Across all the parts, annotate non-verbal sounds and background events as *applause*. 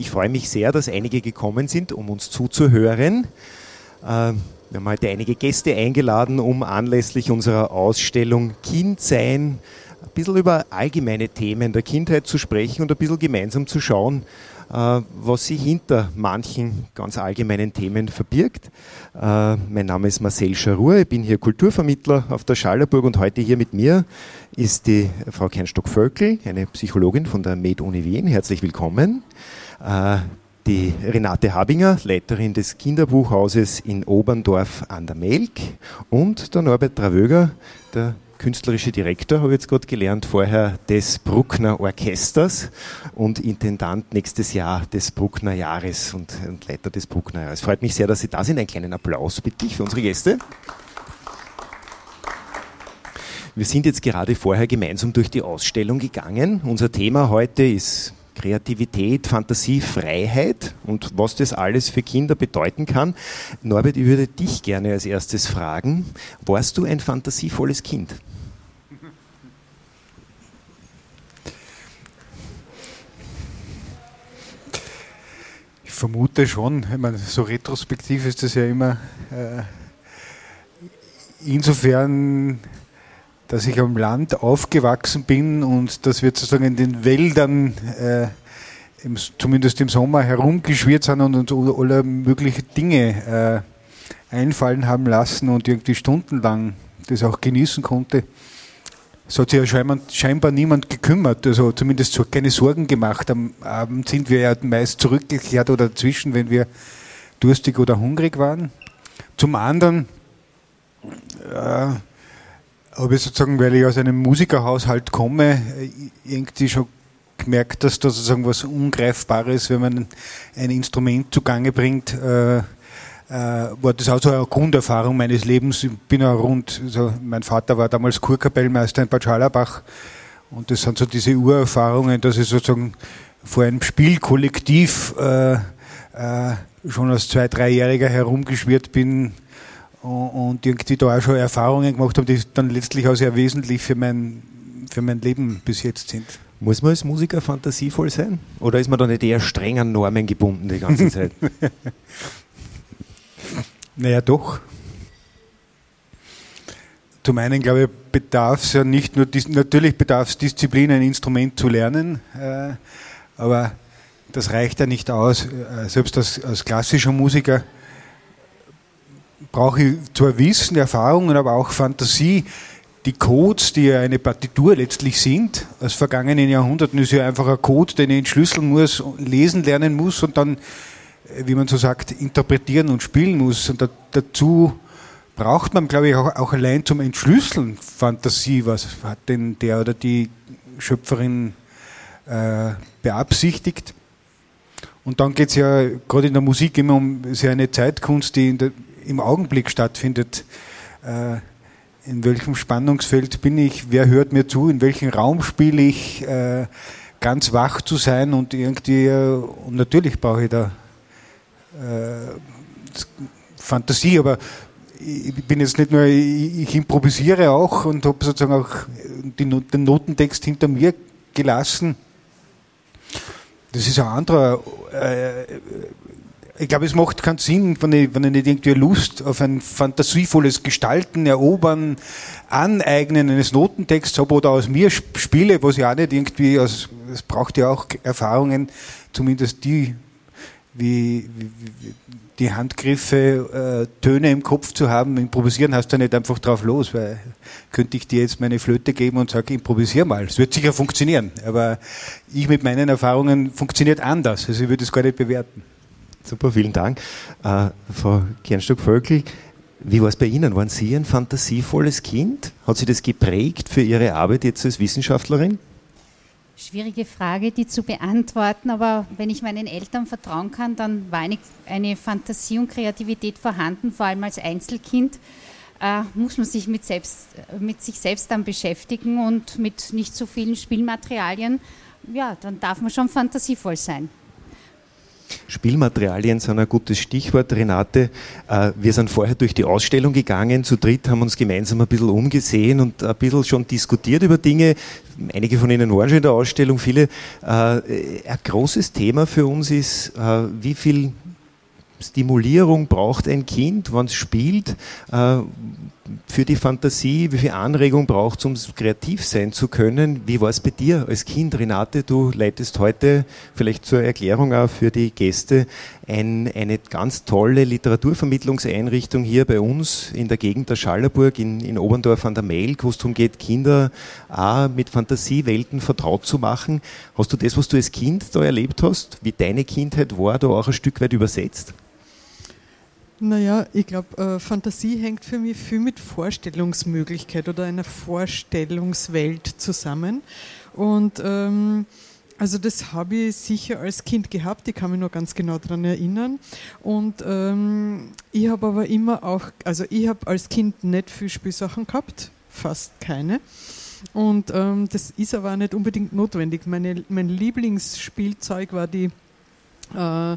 Ich freue mich sehr, dass einige gekommen sind, um uns zuzuhören. Ähm, wir haben heute einige Gäste eingeladen, um anlässlich unserer Ausstellung Kind sein ein bisschen über allgemeine Themen der Kindheit zu sprechen und ein bisschen gemeinsam zu schauen, äh, was sich hinter manchen ganz allgemeinen Themen verbirgt. Äh, mein Name ist Marcel Scharur, ich bin hier Kulturvermittler auf der Schallerburg und heute hier mit mir ist die Frau Kernstock-Völkel, eine Psychologin von der Med-Uni Wien. Herzlich willkommen. Äh, die Renate Habinger, Leiterin des Kinderbuchhauses in Oberndorf an der Melk und der Norbert Travöger, der künstlerische Direktor, habe ich jetzt gerade gelernt, vorher des Bruckner Orchesters und Intendant nächstes Jahr des Bruckner Jahres und, und Leiter des Bruckner Jahres. Freut mich sehr, dass Sie da sind. Einen kleinen Applaus bitte ich für unsere Gäste. Wir sind jetzt gerade vorher gemeinsam durch die Ausstellung gegangen. Unser Thema heute ist Kreativität, Fantasie, Freiheit und was das alles für Kinder bedeuten kann. Norbert, ich würde dich gerne als erstes fragen, warst du ein fantasievolles Kind? Ich vermute schon. Ich meine, so retrospektiv ist das ja immer. Äh, insofern dass ich am Land aufgewachsen bin und dass wir sozusagen in den Wäldern äh, im, zumindest im Sommer herumgeschwirrt sind und uns alle möglichen Dinge äh, einfallen haben lassen und irgendwie stundenlang das auch genießen konnte. Es hat sich ja scheinbar, scheinbar niemand gekümmert, also zumindest keine Sorgen gemacht. Am Abend sind wir ja meist zurückgekehrt oder dazwischen, wenn wir durstig oder hungrig waren. Zum anderen äh, habe ich sozusagen, weil ich aus einem Musikerhaushalt komme, irgendwie schon gemerkt, dass da sozusagen was Ungreifbares, wenn man ein Instrument zugange bringt, äh, äh, war das auch so eine Grunderfahrung meines Lebens. Ich bin ja rund, also mein Vater war damals Kurkapellmeister in Bad Scharlabach und das sind so diese Urerfahrungen, dass ich sozusagen vor einem Spielkollektiv äh, äh, schon als zwei, dreijähriger herumgeschwirrt bin, und irgendwie da auch schon Erfahrungen gemacht habe, die dann letztlich auch sehr wesentlich für mein, für mein Leben bis jetzt sind. Muss man als Musiker fantasievoll sein? Oder ist man da nicht eher streng an Normen gebunden die ganze *laughs* Zeit? naja, doch. Zum einen, glaube ich, bedarf es ja nicht nur, natürlich bedarf es Disziplin, ein Instrument zu lernen, äh, aber das reicht ja nicht aus. Äh, selbst als, als klassischer Musiker brauche ich zwar Wissen, Erfahrungen, aber auch Fantasie. Die Codes, die ja eine Partitur letztlich sind, aus vergangenen Jahrhunderten ist ja einfach ein Code, den ich entschlüsseln muss, lesen lernen muss und dann, wie man so sagt, interpretieren und spielen muss. Und dazu braucht man, glaube ich, auch, auch allein zum Entschlüsseln Fantasie. Was hat denn der oder die Schöpferin äh, beabsichtigt? Und dann geht es ja gerade in der Musik immer um sehr eine Zeitkunst, die in der, im Augenblick stattfindet. Äh, in welchem Spannungsfeld bin ich? Wer hört mir zu? In welchem Raum spiele ich? Äh, ganz wach zu sein und irgendwie, äh, und natürlich brauche ich da Fantasie, aber ich bin jetzt nicht nur, ich improvisiere auch und habe sozusagen auch den Notentext hinter mir gelassen. Das ist ein anderer ich glaube, es macht keinen Sinn, wenn ich, wenn ich nicht irgendwie Lust auf ein fantasievolles Gestalten, Erobern, Aneignen eines Notentexts habe oder aus mir spiele, was ja auch nicht irgendwie, es braucht ja auch Erfahrungen, zumindest die, wie, wie, wie die Handgriffe, äh, Töne im Kopf zu haben. Improvisieren hast du nicht einfach drauf los, weil könnte ich dir jetzt meine Flöte geben und sage, improvisier mal. Es wird sicher funktionieren, aber ich mit meinen Erfahrungen funktioniert anders. Also ich würde es gar nicht bewerten. Super, vielen Dank. Äh, Frau Kernstock-Völkel, wie war es bei Ihnen? Waren Sie ein fantasievolles Kind? Hat Sie das geprägt für Ihre Arbeit jetzt als Wissenschaftlerin? Schwierige Frage, die zu beantworten, aber wenn ich meinen Eltern vertrauen kann, dann war eine, eine Fantasie und Kreativität vorhanden, vor allem als Einzelkind. Äh, muss man sich mit, selbst, mit sich selbst dann beschäftigen und mit nicht so vielen Spielmaterialien, ja, dann darf man schon fantasievoll sein. Spielmaterialien sind ein gutes Stichwort, Renate. Äh, wir sind vorher durch die Ausstellung gegangen, zu dritt haben uns gemeinsam ein bisschen umgesehen und ein bisschen schon diskutiert über Dinge. Einige von Ihnen waren schon in der Ausstellung, viele. Äh, ein großes Thema für uns ist, äh, wie viel Stimulierung braucht ein Kind, wenn es spielt, für die Fantasie, wie viel Anregung braucht es, um kreativ sein zu können. Wie war es bei dir als Kind, Renate? Du leitest heute vielleicht zur Erklärung auch für die Gäste ein, eine ganz tolle Literaturvermittlungseinrichtung hier bei uns in der Gegend der Schallerburg in, in Oberndorf an der Mail, wo es darum geht, Kinder auch mit Fantasiewelten vertraut zu machen. Hast du das, was du als Kind da erlebt hast, wie deine Kindheit war, da auch ein Stück weit übersetzt? Naja, ich glaube, äh, Fantasie hängt für mich viel mit Vorstellungsmöglichkeit oder einer Vorstellungswelt zusammen. Und ähm, also das habe ich sicher als Kind gehabt, ich kann mich noch ganz genau daran erinnern. Und ähm, ich habe aber immer auch, also ich habe als Kind nicht viel Spielsachen gehabt, fast keine. Und ähm, das ist aber auch nicht unbedingt notwendig. Meine, mein Lieblingsspielzeug war die äh,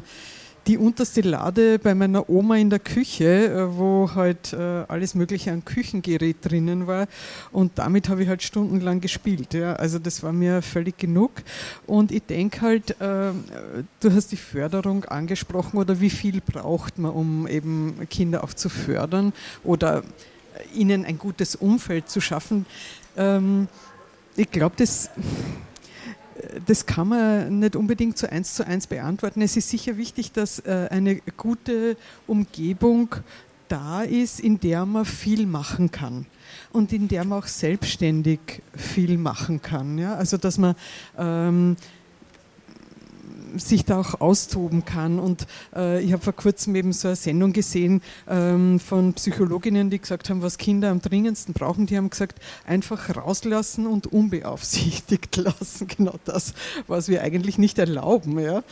die unterste Lade bei meiner Oma in der Küche, äh, wo halt äh, alles Mögliche an Küchengerät drinnen war. Und damit habe ich halt stundenlang gespielt. Ja. Also das war mir völlig genug. Und ich denke halt, äh, du hast die Förderung angesprochen oder wie viel braucht man, um eben Kinder auch zu fördern oder ihnen ein gutes Umfeld zu schaffen. Ähm, ich glaube, das das kann man nicht unbedingt so eins zu eins beantworten. Es ist sicher wichtig, dass äh, eine gute Umgebung da ist, in der man viel machen kann und in der man auch selbstständig viel machen kann. Ja? Also dass man ähm, sich da auch austoben kann. Und äh, ich habe vor kurzem eben so eine Sendung gesehen ähm, von Psychologinnen, die gesagt haben, was Kinder am dringendsten brauchen. Die haben gesagt, einfach rauslassen und unbeaufsichtigt *laughs* lassen. Genau das, was wir eigentlich nicht erlauben, ja?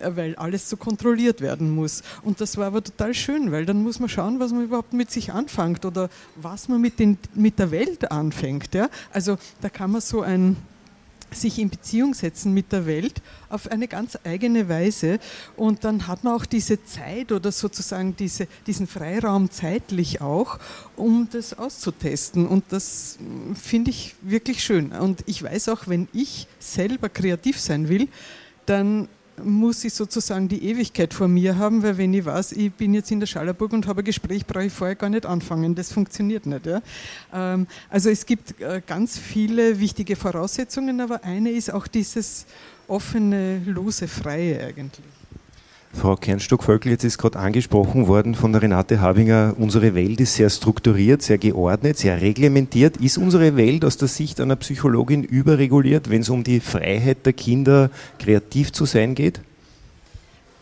weil alles so kontrolliert werden muss. Und das war aber total schön, weil dann muss man schauen, was man überhaupt mit sich anfängt oder was man mit, den, mit der Welt anfängt. Ja? Also da kann man so ein sich in Beziehung setzen mit der Welt auf eine ganz eigene Weise. Und dann hat man auch diese Zeit oder sozusagen diese, diesen Freiraum zeitlich auch, um das auszutesten. Und das mm, finde ich wirklich schön. Und ich weiß auch, wenn ich selber kreativ sein will, dann muss ich sozusagen die Ewigkeit vor mir haben, weil wenn ich weiß, ich bin jetzt in der Schallerburg und habe ein Gespräch, brauche ich vorher gar nicht anfangen. Das funktioniert nicht. Ja? Ähm, also es gibt äh, ganz viele wichtige Voraussetzungen, aber eine ist auch dieses offene, lose, freie eigentlich. Frau Kernstock-Völkel, jetzt ist gerade angesprochen worden von der Renate Habinger, unsere Welt ist sehr strukturiert, sehr geordnet, sehr reglementiert. Ist unsere Welt aus der Sicht einer Psychologin überreguliert, wenn es um die Freiheit der Kinder, kreativ zu sein geht?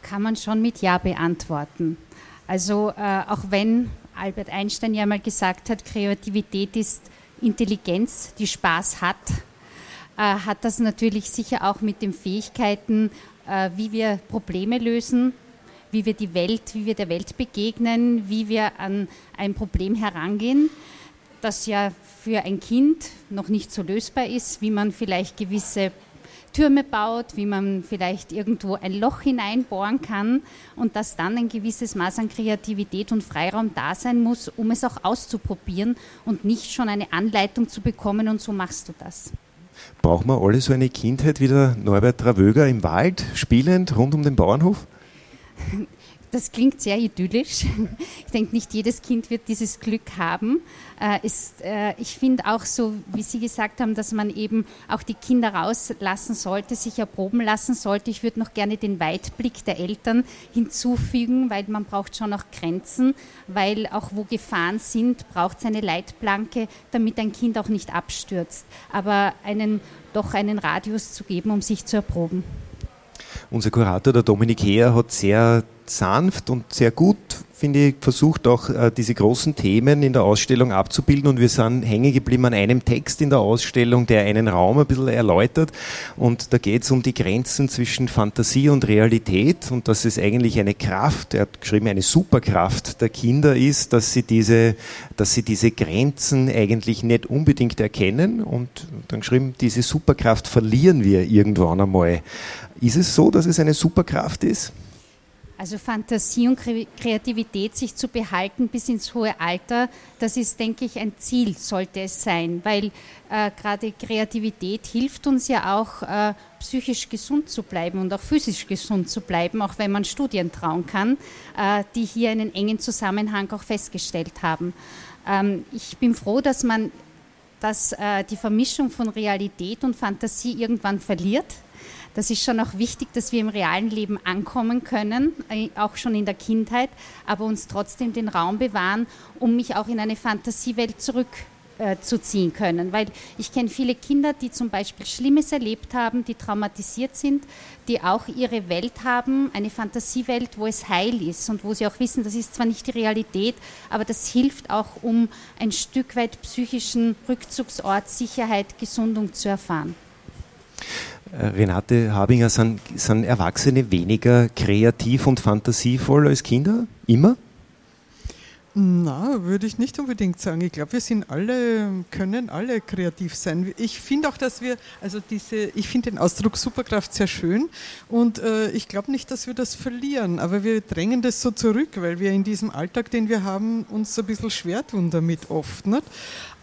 Kann man schon mit Ja beantworten. Also äh, auch wenn Albert Einstein ja mal gesagt hat, Kreativität ist Intelligenz, die Spaß hat, äh, hat das natürlich sicher auch mit den Fähigkeiten äh, wie wir Probleme lösen, wie wir die Welt, wie wir der Welt begegnen, wie wir an ein Problem herangehen, das ja für ein Kind noch nicht so lösbar ist, wie man vielleicht gewisse Türme baut, wie man vielleicht irgendwo ein Loch hineinbohren kann und dass dann ein gewisses Maß an Kreativität und Freiraum da sein muss, um es auch auszuprobieren und nicht schon eine Anleitung zu bekommen und so machst du das. Brauchen wir alle so eine Kindheit wie der Norbert Travöger im Wald, spielend rund um den Bauernhof? Das klingt sehr idyllisch. *laughs* Ich denke, nicht jedes Kind wird dieses Glück haben. Äh, äh, ich finde auch so, wie Sie gesagt haben, dass man eben auch die Kinder rauslassen sollte, sich erproben lassen sollte. Ich würde noch gerne den Weitblick der Eltern hinzufügen, weil man braucht schon auch Grenzen, weil auch wo Gefahren sind, braucht es eine Leitplanke, damit ein Kind auch nicht abstürzt. Aber einen, doch einen Radius zu geben, um sich zu erproben. Unser Kurator, der Dominik Heer, hat sehr sanft und sehr gut, finde ich, versucht auch äh, diese großen Themen in der Ausstellung abzubilden und wir sind hängen geblieben an einem Text in der Ausstellung, der einen Raum ein bisschen erläutert und da geht es um die Grenzen zwischen Fantasie und Realität und dass es eigentlich eine Kraft, er hat geschrieben, eine Superkraft der Kinder ist, dass sie diese, dass sie diese Grenzen eigentlich nicht unbedingt erkennen und dann geschrieben, diese Superkraft verlieren wir irgendwann einmal. Ist es so, dass es eine Superkraft ist? Also Fantasie und Kreativität sich zu behalten bis ins hohe Alter, das ist, denke ich, ein Ziel, sollte es sein, weil äh, gerade Kreativität hilft uns ja auch, äh, psychisch gesund zu bleiben und auch physisch gesund zu bleiben, auch wenn man Studien trauen kann, äh, die hier einen engen Zusammenhang auch festgestellt haben. Ähm, ich bin froh, dass man dass, äh, die Vermischung von Realität und Fantasie irgendwann verliert das ist schon auch wichtig, dass wir im realen Leben ankommen können, äh, auch schon in der Kindheit, aber uns trotzdem den Raum bewahren, um mich auch in eine Fantasiewelt zurück äh, zu ziehen können. Weil ich kenne viele Kinder, die zum Beispiel Schlimmes erlebt haben, die traumatisiert sind, die auch ihre Welt haben, eine Fantasiewelt, wo es heil ist und wo sie auch wissen, das ist zwar nicht die Realität, aber das hilft auch, um ein Stück weit psychischen Rückzugsort, Sicherheit, Gesundung zu erfahren. Äh, Renate Habinger, sind, sind Erwachsene weniger kreativ und fantasievoll als Kinder? Immer? Na, würde ich nicht unbedingt sagen. Ich glaube, wir sind alle, können alle kreativ sein. Ich finde auch, dass wir, also diese, ich finde den Ausdruck Superkraft sehr schön und äh, ich glaube nicht, dass wir das verlieren, aber wir drängen das so zurück, weil wir in diesem Alltag, den wir haben, uns so ein bisschen schwer tun damit oft. Nicht?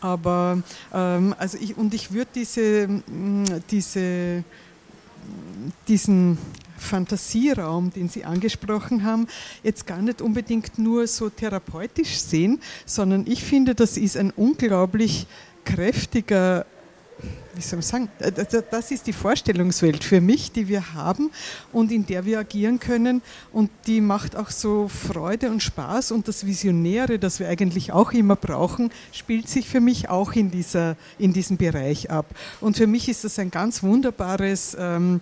Aber, ähm, also ich, und ich würde diese, diese, diesen Fantasieraum, den Sie angesprochen haben, jetzt gar nicht unbedingt nur so therapeutisch sehen, sondern ich finde, das ist ein unglaublich kräftiger wie soll man sagen, äh, das ist die Vorstellungswelt für mich, die wir haben und in der wir agieren können und die macht auch so Freude und Spaß und das Visionäre, das wir eigentlich auch immer brauchen, spielt sich für mich auch in, dieser, in diesem Bereich ab. Und für mich ist das ein ganz wunderbares ähm,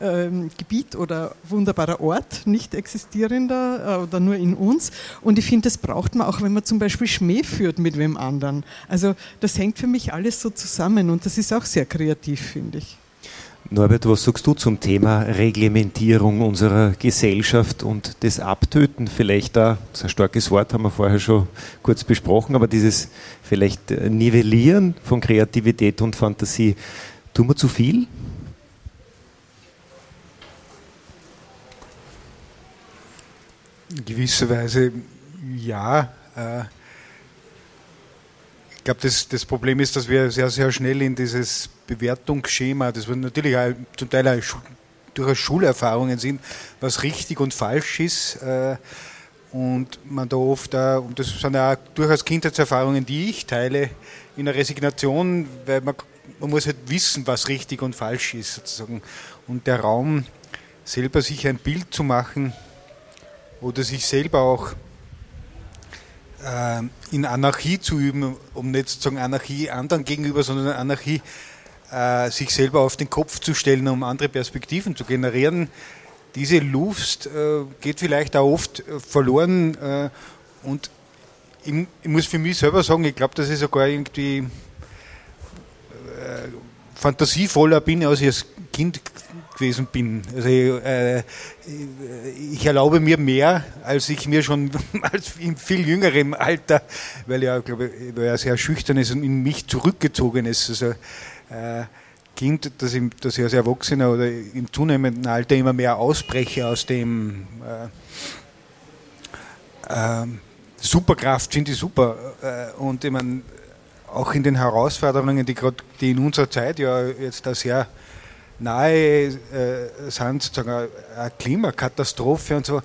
ähm, Gebiet oder wunderbarer Ort, nicht existierender äh, oder nur in uns. Und ich finde, das braucht man auch, wenn man zum Beispiel Schmäh führt mit wem anderen. Also das hängt für mich alles so zusammen und das ist auch sehr kreativ, finde ich. Norbert, was sagst du zum Thema Reglementierung unserer Gesellschaft und das Abtöten? Vielleicht da, das ist ein starkes Wort, haben wir vorher schon kurz besprochen, aber dieses vielleicht Nivellieren von Kreativität und Fantasie, tun wir zu viel? In gewisser Weise ja. Äh, ich glaube, das, das Problem ist, dass wir sehr, sehr schnell in dieses Bewertungsschema, das wir natürlich auch, zum Teil auch durchaus Schulerfahrungen sind, was richtig und falsch ist. Äh, und man da oft, auch, und das sind auch durchaus Kindheitserfahrungen, die ich teile, in der Resignation, weil man, man muss halt wissen, was richtig und falsch ist sozusagen. Und der Raum, selber sich ein Bild zu machen, oder sich selber auch äh, in Anarchie zu üben, um nicht sozusagen Anarchie anderen gegenüber, sondern Anarchie äh, sich selber auf den Kopf zu stellen, um andere Perspektiven zu generieren. Diese Luft äh, geht vielleicht auch oft äh, verloren äh, und ich, ich, muss für mich selber sagen, ich glaube, dass ich sogar irgendwie äh, fantasievoller bin, als ich als Kind gewesen bin. Also äh, ich erlaube mir mehr, als ich mir schon *laughs* als in viel jüngerem Alter, weil ja, glaube ich, war ja sehr schüchternes und in mich zurückgezogenes also, äh, Kind, dass ich, dass ich als Erwachsener oder im zunehmenden Alter immer mehr ausbreche aus dem äh, äh Superkraft, finde ich super. Äh, und ich meine, auch in den Herausforderungen, die gerade die in unserer Zeit ja jetzt da sehr nahe äh, sind, sozusagen eine Klimakatastrophe und so.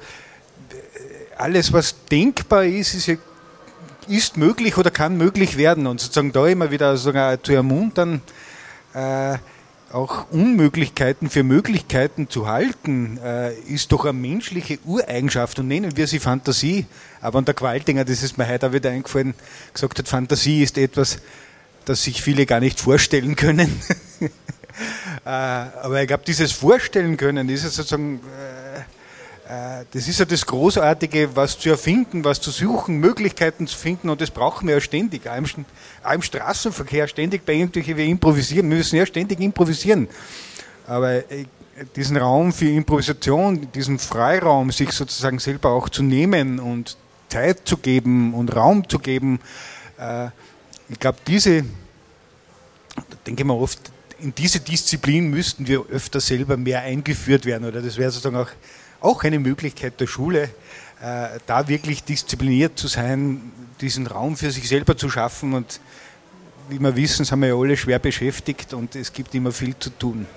Alles, was denkbar ist, ist, ist möglich oder kann möglich werden. Und sozusagen da immer wieder sozusagen zu ermuntern, äh, auch Unmöglichkeiten für Möglichkeiten zu halten, äh, ist doch eine menschliche Ureigenschaft und nennen wir sie Fantasie. Aber an der Qualtinger, das ist mir heute auch wieder eingefallen, gesagt hat, Fantasie ist etwas, das sich viele gar nicht vorstellen können. *laughs* *laughs* Äh, aber ich glaube, dieses Vorstellen können, dieses sozusagen, äh, äh, das ist ja das Großartige, was zu erfinden, was zu suchen, Möglichkeiten zu finden und das brauchen wir ja ständig. Auch im, auch im Straßenverkehr ständig bei irgendwelchen, wir improvisieren, wir müssen ja ständig improvisieren. Aber diesen Raum für Improvisation, diesen Freiraum, sich sozusagen selber auch zu nehmen und Zeit zu geben und Raum zu geben, ich glaube, diese, denke ich mal oft, in diese Disziplin müssten wir öfter selber mehr eingeführt werden. Oder das wäre sozusagen auch auch eine Möglichkeit der Schule, äh, da wirklich diszipliniert zu sein, diesen Raum für sich selber zu schaffen. Und wie wir wissen, sind wir ja alle schwer beschäftigt und es gibt immer viel zu tun.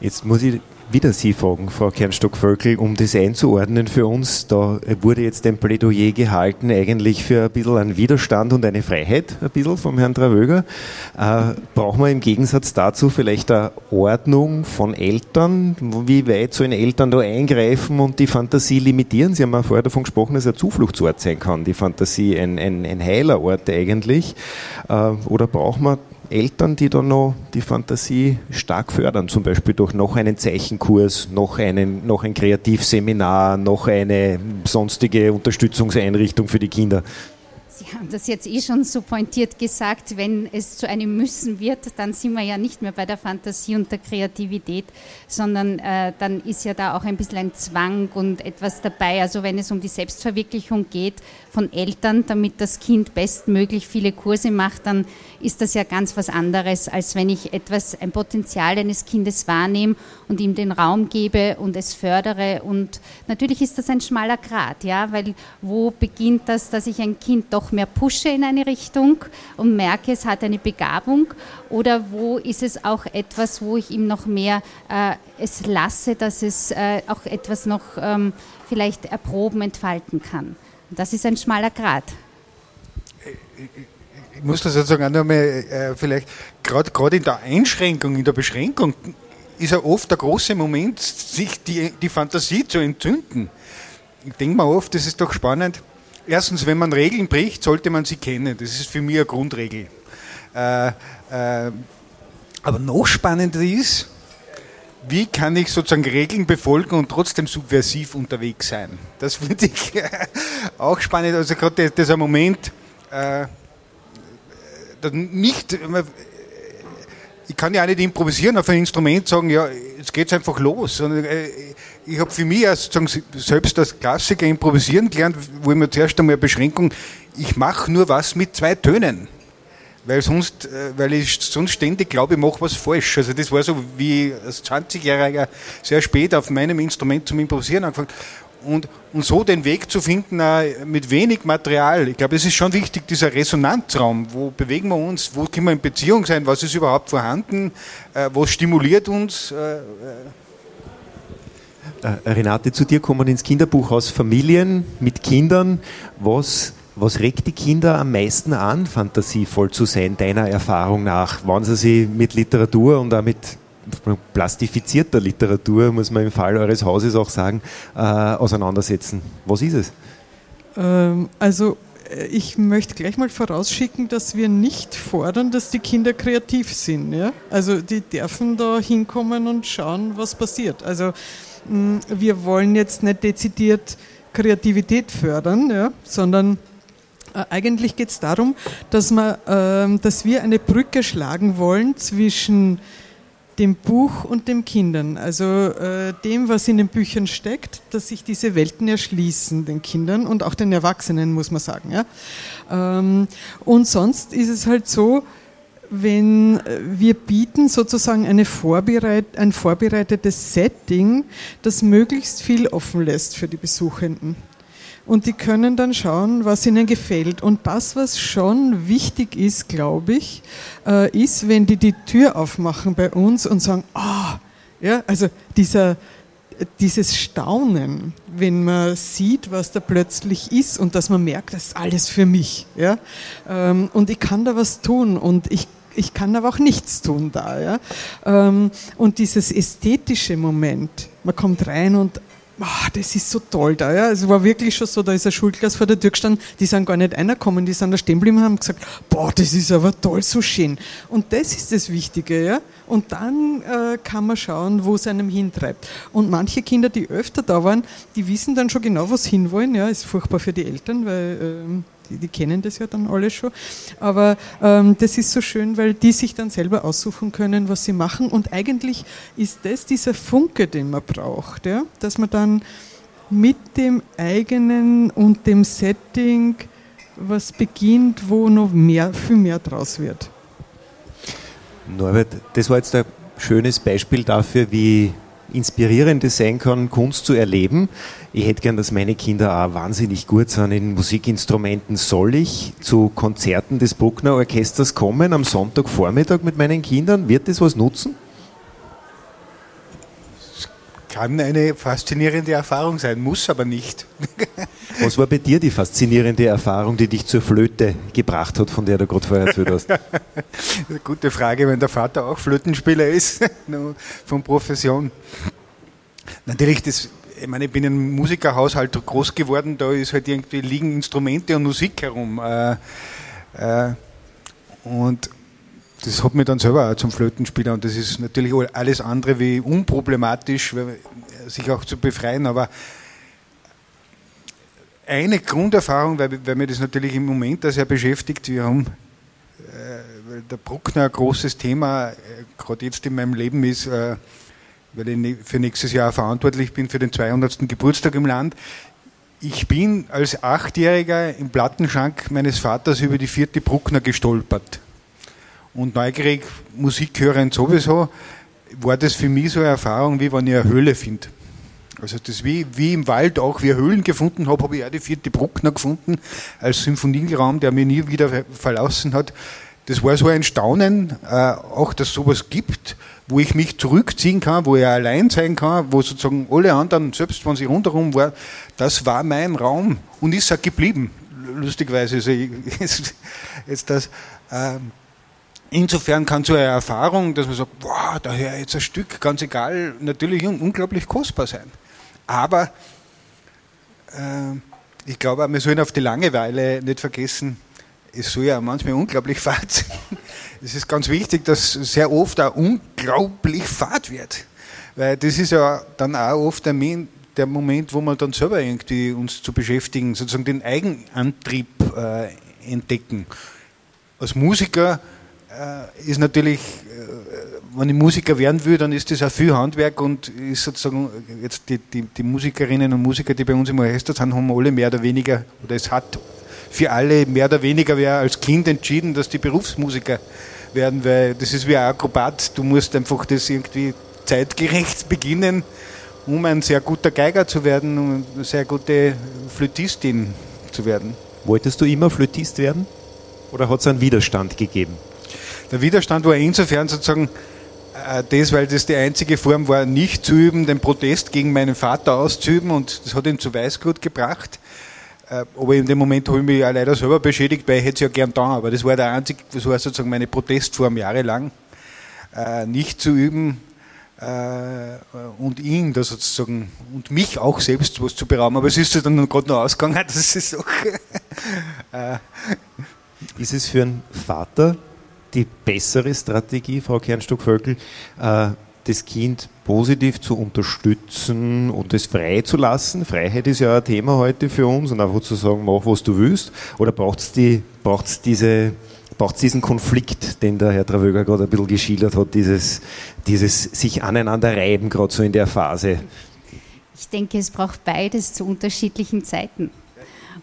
Jetzt muss ich wieder Sie fragen, Frau Kernstock-Völkel, um das einzuordnen für uns. Da wurde jetzt ein Plädoyer gehalten, eigentlich für ein bisschen einen Widerstand und eine Freiheit, ein bisschen vom Herrn Travöger. Äh, brauchen wir im Gegensatz dazu vielleicht eine Ordnung von Eltern? Wie weit sollen Eltern da eingreifen und die Fantasie limitieren? Sie haben ja vorher davon gesprochen, dass ein Zufluchtsort sein kann, die Fantasie, ein, ein, ein heiler Ort eigentlich. Äh, oder braucht man Eltern, die dann noch die Fantasie stark fördern, zum Beispiel durch noch einen Zeichenkurs, noch, einen, noch ein Kreativseminar, noch eine sonstige Unterstützungseinrichtung für die Kinder. Sie haben das jetzt eh schon so pointiert gesagt, wenn es zu einem Müssen wird, dann sind wir ja nicht mehr bei der Fantasie und der Kreativität, sondern äh, dann ist ja da auch ein bisschen ein Zwang und etwas dabei. Also wenn es um die Selbstverwirklichung geht von Eltern, damit das Kind bestmöglich viele Kurse macht, dann ist das ja ganz was anderes, als wenn ich etwas, ein Potenzial eines Kindes wahrnehme und ihm den Raum gebe und es fördere. Und natürlich ist das ein schmaler Grat, ja, weil wo beginnt das, dass ich ein Kind doch mehr pushe in eine Richtung und merke, es hat eine Begabung oder wo ist es auch etwas, wo ich ihm noch mehr äh, es lasse, dass es äh, auch etwas noch ähm, vielleicht erproben, entfalten kann. Das ist ein schmaler Grat. Ich muss das sozusagen auch nochmal, äh, vielleicht gerade in der Einschränkung, in der Beschränkung, ist ja oft der große Moment, sich die, die Fantasie zu entzünden. Ich denke mir oft, das ist doch spannend, erstens, wenn man Regeln bricht, sollte man sie kennen. Das ist für mich eine Grundregel. Äh, äh, aber noch spannender ist, wie kann ich sozusagen Regeln befolgen und trotzdem subversiv unterwegs sein? Das finde ich *laughs* auch spannend. Also gerade dieser Moment, äh, nicht, ich kann ja auch nicht improvisieren auf ein Instrument, sagen, ja, jetzt geht's einfach los. Äh, ich habe für mich sozusagen, selbst als Klassiker improvisieren gelernt, wo ich mir zuerst einmal Beschränkung, ich mache nur was mit zwei Tönen. Weil sonst, äh, weil ich sonst ständig glaube, ich mache was falsch. Also das war so, wie als 20-Jähriger sehr spät auf meinem Instrument zum Improvisieren angefangen und, und so den Weg zu finden mit wenig Material. Ich glaube, es ist schon wichtig, dieser Resonanzraum. Wo bewegen wir uns? Wo können wir in Beziehung sein? Was ist überhaupt vorhanden? Äh, was stimuliert uns? Äh, äh, Renate, zu dir kommen ins Kinderbuchhaus Familien mit Kindern. Was, was regt die Kinder am meisten an, fantasievoll zu sein, deiner Erfahrung nach? Wann sie sich mit Literatur und auch mit plastifizierter Literatur, muss man im Fall eures Hauses auch sagen, äh, auseinandersetzen. Was ist es? Ähm, also äh, ich möchte gleich mal vorausschicken, dass wir nicht fordern, dass die Kinder kreativ sind. Ja? Also die dürfen da hinkommen und schauen, was passiert. Also mh, wir wollen jetzt nicht dezidiert Kreativität fördern, ja? sondern äh, eigentlich geht es darum, dass, man, äh, dass wir eine Brücke schlagen wollen zwischen dem Buch und den Kindern, also äh, dem, was in den Büchern steckt, dass sich diese Welten erschließen, den Kindern und auch den Erwachsenen, muss man sagen. Ja? Ähm, und sonst ist es halt so, wenn äh, wir bieten sozusagen eine vorbereit, ein vorbereitetes Setting, das möglichst viel offen lässt für die Besuchenden und die können dann schauen, was ihnen gefällt. Und das, was schon wichtig ist, glaube ich, äh, ist, wenn die die Tür aufmachen bei uns und sagen, ah, oh, ja, also dieser, dieses Staunen, wenn man sieht, was da plötzlich ist und dass man merkt, das ist alles für mich. Ja? Ähm, und ich kann da was tun und ich ich kann aber auch nichts tun da. Ja? Ähm, und dieses ästhetische Moment, man kommt rein und oh, das ist so toll da. Ja. Es war wirklich schon so, da ist eine Schulklasse vor der Tür gestanden, die sind gar nicht reingekommen, die sind da stehen geblieben und haben gesagt, boah, das ist aber toll, so schön. Und das ist das Wichtige. Ja. Und dann äh, kann man schauen, wo es einem hintreibt. Und manche Kinder, die öfter da waren, die wissen dann schon genau, wo sie hinwollen. Ja, ist furchtbar für die Eltern, weil... Ähm, die, die, kennen das ja dann alle schon. Aber ähm, das ist so schön, weil die sich dann selber aussuchen können, was sie machen. Und eigentlich ist das dieser Funke, den man braucht, ja? dass man dann mit dem eigenen und dem Setting was beginnt, wo noch mehr, viel mehr draus wird. Norbert, das war jetzt ein schönes Beispiel dafür, wie Inspirierendes sein kann, Kunst zu erleben. Ich hätte gern, dass meine Kinder auch wahnsinnig gut sind in Musikinstrumenten. Soll ich zu Konzerten des Bruckner Orchesters kommen am Sonntagvormittag mit meinen Kindern? Wird das was nutzen? kann eine faszinierende Erfahrung sein, muss aber nicht. *laughs* Was war bei dir die faszinierende Erfahrung, die dich zur Flöte gebracht hat, von der du gerade vorher erzählt hast? *laughs* Gute Frage, wenn der Vater auch Flötenspieler ist, *laughs* von Profession. Natürlich, das, ich meine, ich bin in einem Musikerhaushalt groß geworden, da ist halt irgendwie liegen Instrumente und Musik herum. Äh, äh, und das hat mich dann selber auch zum Flötenspieler und das ist natürlich alles andere wie unproblematisch, sich auch zu befreien, aber eine Grunderfahrung, weil, weil mir das natürlich im Moment sehr beschäftigt, wir haben äh, der Bruckner ein großes Thema, äh, gerade jetzt in meinem Leben ist, äh, weil ich für nächstes Jahr verantwortlich bin für den 200. Geburtstag im Land. Ich bin als Achtjähriger im Plattenschrank meines Vaters über die vierte Bruckner gestolpert und neugierig Musik hören sowieso, war das für mich so eine Erfahrung, wie wenn ich eine Höhle finde. Also das wie, wie im Wald auch, wie ich Höhlen gefunden habe, habe ich auch die vierte Bruckner gefunden als Symphonieraum, der mich nie wieder verlassen hat. Das war so ein Staunen, äh, auch dass sowas gibt, wo ich mich zurückziehen kann, wo ich allein sein kann, wo sozusagen alle anderen, selbst wenn sie rundherum waren, das war mein Raum und ist auch geblieben, lustigerweise. Also *laughs* jetzt, jetzt das, äh, Insofern kann so eine Erfahrung, dass man sagt, boah, da höre ich jetzt ein Stück, ganz egal, natürlich unglaublich kostbar sein. Aber äh, ich glaube, wir sollen auf die Langeweile nicht vergessen, es soll ja manchmal unglaublich fad sein. Es ist ganz wichtig, dass sehr oft auch unglaublich fad wird. Weil das ist ja dann auch oft der, Moment, wo wir dann selber irgendwie uns zu beschäftigen, sozusagen den Eigenantrieb äh, entdecken. Als Musiker äh, ist natürlich, äh, wenn ich Musiker werden will, dann ist das auch viel Handwerk und ist sozusagen jetzt die, die, die Musikerinnen und Musiker, die bei uns im Orchester sind, haben alle mehr oder weniger, oder es hat für alle mehr oder weniger wer als Kind entschieden, dass die Berufsmusiker werden, weil das ist wie ein Akrobat, du musst einfach das irgendwie zeitgerecht beginnen, um ein sehr guter Geiger zu werden und eine sehr gute Flötistin zu werden. Wolltest du immer Flötist werden? Oder hat es einen Widerstand gegeben? Der Widerstand war insofern sozusagen äh, das, weil das die einzige Form war, nicht zu üben, den Protest gegen meinen Vater auszuüben und das hat ihn zu Weißglut gebracht. Äh, aber in dem Moment habe ich mich auch leider selber beschädigt, weil ich hätte es ja gern da, aber das war der einzige, das war sozusagen meine Protestform jahrelang, äh, nicht zu üben und ihn da sozusagen und mich auch selbst was zu berauben. Aber es ist dann gerade noch ausgegangen, *laughs* das ist auch. ist es für einen Vater die bessere Strategie, Frau Kernstock-Völkel, äh, das Kind positiv zu unterstützen und es frei zu lassen. Freiheit ist ja ein Thema heute für uns und einfach zu sagen, mach was du willst. Oder braucht es die, braucht's diese, braucht's diesen Konflikt, den der Herr Travöger gerade ein bisschen geschildert hat, dieses, dieses sich aneinander reiben, gerade so in der Phase? Ich denke, es braucht beides zu unterschiedlichen Zeiten.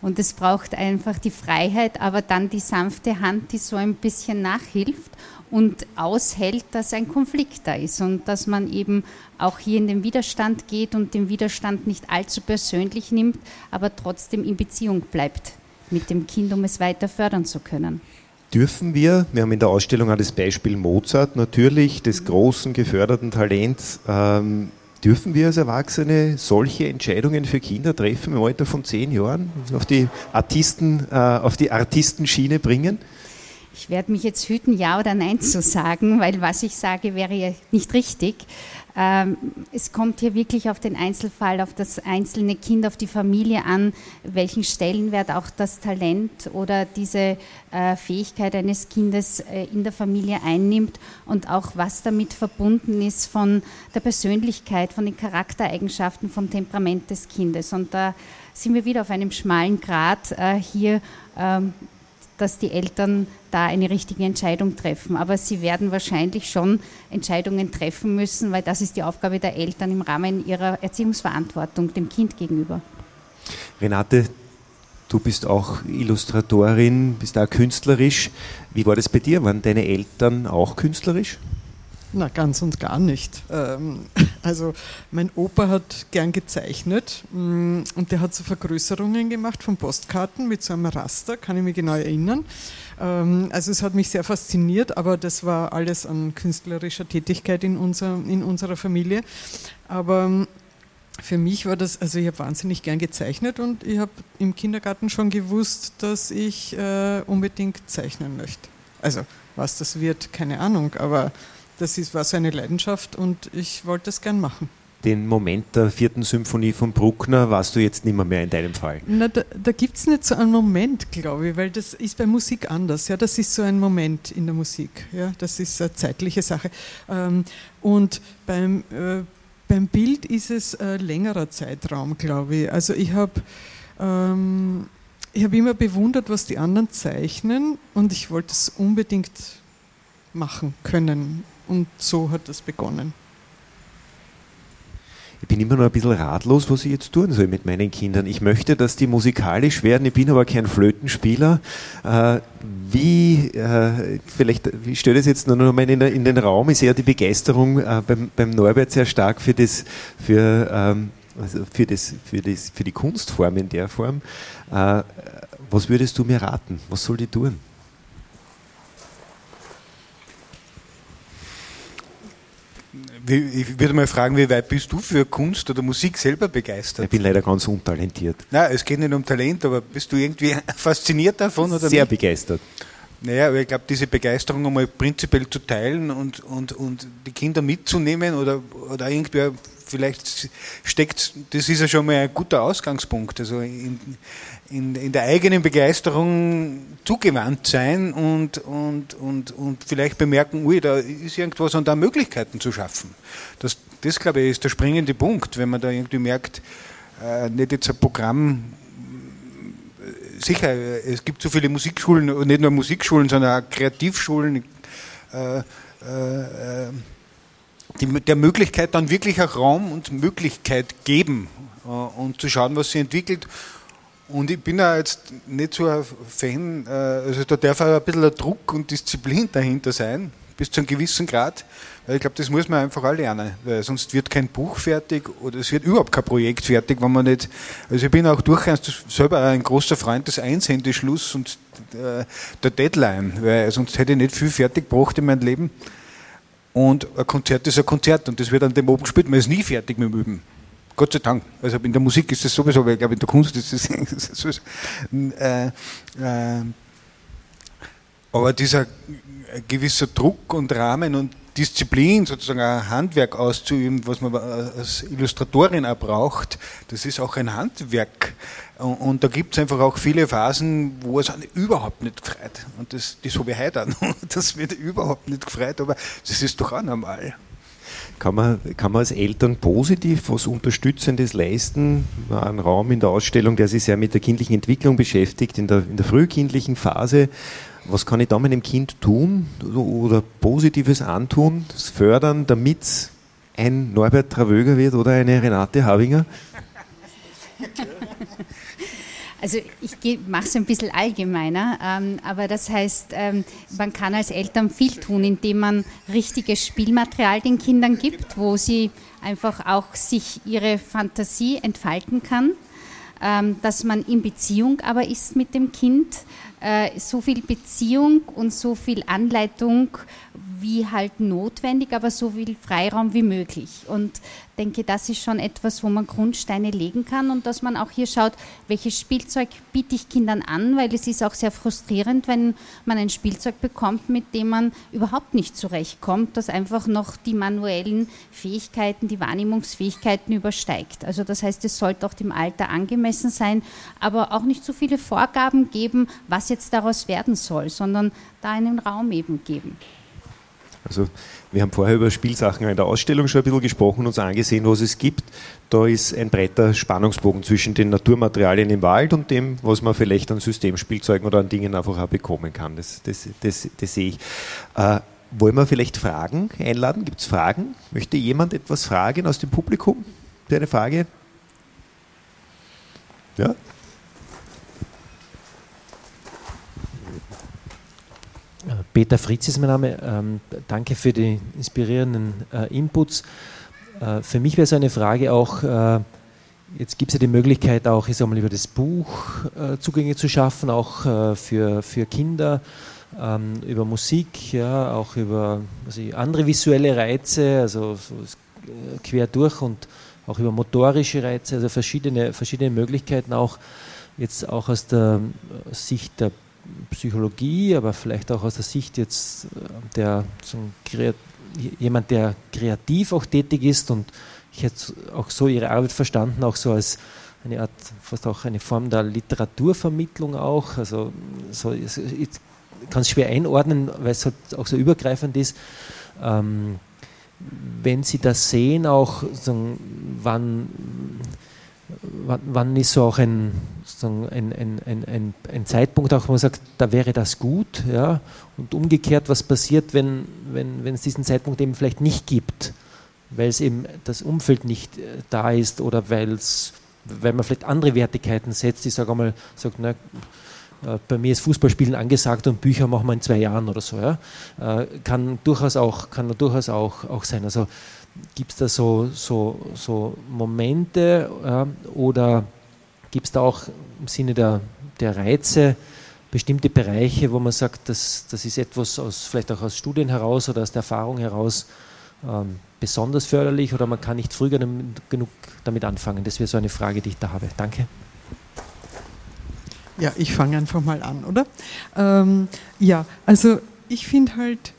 Und es braucht einfach die Freiheit, aber dann die sanfte Hand, die so ein bisschen nachhilft und aushält, dass ein Konflikt da ist und dass man eben auch hier in den Widerstand geht und den Widerstand nicht allzu persönlich nimmt, aber trotzdem in Beziehung bleibt mit dem Kind, um es weiter fördern zu können. Dürfen wir, wir haben in der Ausstellung auch das Beispiel Mozart natürlich, des großen geförderten Talents, ähm, Dürfen wir als Erwachsene solche Entscheidungen für Kinder treffen im Alter von zehn Jahren, auf die Artisten, äh, auf die Artistenschiene bringen? Ich werde mich jetzt hüten, ja oder nein zu sagen, weil was ich sage, wäre ja nicht richtig. Ähm, es kommt hier wirklich auf den Einzelfall, auf das einzelne Kind, auf die Familie an, welchen Stellenwert auch das Talent oder diese äh, Fähigkeit eines Kindes äh, in der Familie einnimmt und auch was damit verbunden ist von der Persönlichkeit, von den Charaktereigenschaften, vom Temperament des Kindes. Und da sind wir wieder auf einem schmalen Grad äh, hier ähm, dass die Eltern da eine richtige Entscheidung treffen. Aber sie werden wahrscheinlich schon Entscheidungen treffen müssen, weil das ist die Aufgabe der Eltern im Rahmen ihrer Erziehungsverantwortung dem Kind gegenüber. Renate, du bist auch Illustratorin, bist auch künstlerisch. Wie war das bei dir? Waren deine Eltern auch künstlerisch? Na, ganz und gar nicht. Ähm, also mein Opa hat gern gezeichnet mm, und der hat so Vergrößerungen gemacht von Postkarten mit so einem Raster, kann ich mich genau erinnern. Ähm, also es hat mich sehr fasziniert, aber das war alles an künstlerischer Tätigkeit in, unser, in unserer Familie. Aber ähm, für mich war das, also ich habe wahnsinnig gern gezeichnet und ich habe im Kindergarten schon gewusst, dass ich äh, unbedingt zeichnen möchte. Also was das wird, keine Ahnung, aber das ist, war so eine Leidenschaft und ich wollte das gern machen. Den Moment der vierten Symphonie von Bruckner warst du jetzt nimmer mehr in deinem Fall? Na, da da gibt es nicht so einen Moment, glaube ich, weil das ist bei Musik anders. Ja, das ist so ein Moment in der Musik. Ja, das ist eine zeitliche Sache. Ähm, und beim, äh, beim Bild ist es ein längerer Zeitraum, glaube ich. Also ich habe ähm, ich habe immer bewundert, was die anderen zeichnen und ich wollte es unbedingt machen können. Und so hat das begonnen. Ich bin immer noch ein bisschen ratlos, was ich jetzt tun soll mit meinen Kindern. Ich möchte, dass die musikalisch werden. Ich bin aber kein Flötenspieler. Äh, wie, äh, vielleicht, ich stelle das jetzt nur noch mal in, den Raum, ist eher die Begeisterung äh, beim, Norbert sehr stark für das, für, ähm, also für, das, für, das, für die Kunstform in der Form. was würdest du mir raten? Was soll die tun? Ich würde mal fragen, wie weit bist du für Kunst oder Musik selber begeistert? Ich bin leider ganz untalentiert. Nein, es geht nicht um Talent, aber bist du irgendwie *laughs* fasziniert davon? Oder Sehr nicht? begeistert. Naja, aber ich glaube, diese Begeisterung einmal prinzipiell zu teilen und, und, und die Kinder mitzunehmen oder, oder irgendwer vielleicht steckt, das ist ja schon mal ein guter Ausgangspunkt. Also in, in, in der eigenen Begeisterung zugewandt sein und, und, und, und vielleicht bemerken, ui, da ist irgendwas und da Möglichkeiten zu schaffen. Das, das glaube ich, ist der springende Punkt, wenn man da irgendwie merkt, äh, nicht jetzt ein Programm sicher, es gibt so viele Musikschulen, nicht nur Musikschulen, sondern auch Kreativschulen, äh, äh, die, der Möglichkeit dann wirklich auch Raum und Möglichkeit geben äh, und zu schauen, was sie entwickelt. Und ich bin ja jetzt nicht so ein Fan, äh, also da darf auch ein bisschen Druck und Disziplin dahinter sein, bis zu einem gewissen Grad. Weil ich glaube, das muss man einfach auch lernen, weil sonst wird kein Buch fertig oder es wird überhaupt kein Projekt fertig, wenn man nicht. Also ich bin auch durchaus selber ein großer Freund des Einsendeschluss und äh, der Deadline, weil sonst hätte ich nicht viel fertig gebracht in meinem Leben. Und ein Konzert ist ein Konzert und das wird an dem oben gespielt. Man ist nie fertig mit dem Üben. Gott sei Dank. Also in der Musik ist das sowieso, aber ich glaube in der Kunst ist das, *laughs* sowieso. Äh, äh, aber dieser gewisser Druck und Rahmen und Disziplin, sozusagen ein Handwerk auszuüben, was man als Illustratorin auch braucht, das ist auch ein Handwerk. Und da gibt es einfach auch viele Phasen, wo es einen überhaupt nicht gefreut. Und das, das habe ich heute auch noch. *laughs* Das wird überhaupt nicht gefreut, aber das ist doch auch normal. Kann man, kann man als Eltern positiv was Unterstützendes leisten? Ein Raum in der Ausstellung, der sich sehr mit der kindlichen Entwicklung beschäftigt, in der, in der frühkindlichen Phase. Was kann ich da meinem Kind tun oder Positives antun, das fördern, damit ein Norbert Travöger wird oder eine Renate Habinger? Also ich mache es ein bisschen allgemeiner, ähm, aber das heißt, ähm, man kann als Eltern viel tun, indem man richtiges Spielmaterial den Kindern gibt, wo sie einfach auch sich ihre Fantasie entfalten kann, ähm, dass man in Beziehung aber ist mit dem Kind, so viel Beziehung und so viel Anleitung wie halt notwendig, aber so viel Freiraum wie möglich. Und denke, das ist schon etwas, wo man Grundsteine legen kann und dass man auch hier schaut, welches Spielzeug biete ich Kindern an, weil es ist auch sehr frustrierend, wenn man ein Spielzeug bekommt, mit dem man überhaupt nicht zurechtkommt, das einfach noch die manuellen Fähigkeiten, die Wahrnehmungsfähigkeiten übersteigt. Also das heißt, es sollte auch dem Alter angemessen sein, aber auch nicht so viele Vorgaben geben, was jetzt daraus werden soll, sondern da einen Raum eben geben. Also wir haben vorher über Spielsachen in der Ausstellung schon ein bisschen gesprochen und uns angesehen, was es gibt. Da ist ein breiter Spannungsbogen zwischen den Naturmaterialien im Wald und dem, was man vielleicht an Systemspielzeugen oder an Dingen einfach auch bekommen kann. Das, das, das, das sehe ich. Äh, wollen wir vielleicht Fragen einladen? Gibt es Fragen? Möchte jemand etwas fragen aus dem Publikum? Eine Frage? Ja? Peter Fritz ist mein Name. Ähm, danke für die inspirierenden äh, Inputs. Äh, für mich wäre so eine Frage auch, äh, jetzt gibt es ja die Möglichkeit auch, ich sag mal, über das Buch äh, Zugänge zu schaffen, auch äh, für, für Kinder, ähm, über Musik, ja, auch über also andere visuelle Reize, also so äh, quer durch und auch über motorische Reize, also verschiedene, verschiedene Möglichkeiten auch jetzt auch aus der Sicht der Psychologie, aber vielleicht auch aus der Sicht jetzt äh, der so jemand, der kreativ auch tätig ist und ich hätte auch so ihre Arbeit verstanden, auch so als eine Art, fast auch eine Form der Literaturvermittlung auch. Also so, ich kann es schwer einordnen, weil es halt auch so übergreifend ist. Ähm, wenn Sie das sehen, auch wann wann, wann ist so auch ein, ein, ein, ein, ein, Zeitpunkt, auch wo man sagt, da wäre das gut, ja, und umgekehrt, was passiert, wenn, wenn, wenn es diesen Zeitpunkt eben vielleicht nicht gibt, weil es eben das Umfeld nicht äh, da ist oder weil es, weil man vielleicht andere Wertigkeiten setzt, ich sage einmal, sagt, na, äh, bei mir ist Fußballspielen angesagt und Bücher machen wir in zwei Jahren oder so, ja, äh, kann durchaus auch, kann durchaus auch, auch sein. Also Gibt es da so, so, so Momente äh, oder gibt es da auch im Sinne der, der Reize bestimmte Bereiche, wo man sagt, das, das ist etwas aus, vielleicht auch aus Studien heraus oder aus der Erfahrung heraus ähm, besonders förderlich oder man kann nicht früh genug damit anfangen? Das wäre so eine Frage, die ich da habe. Danke. Ja, ich fange einfach mal an, oder? Ähm, ja, also ich finde halt,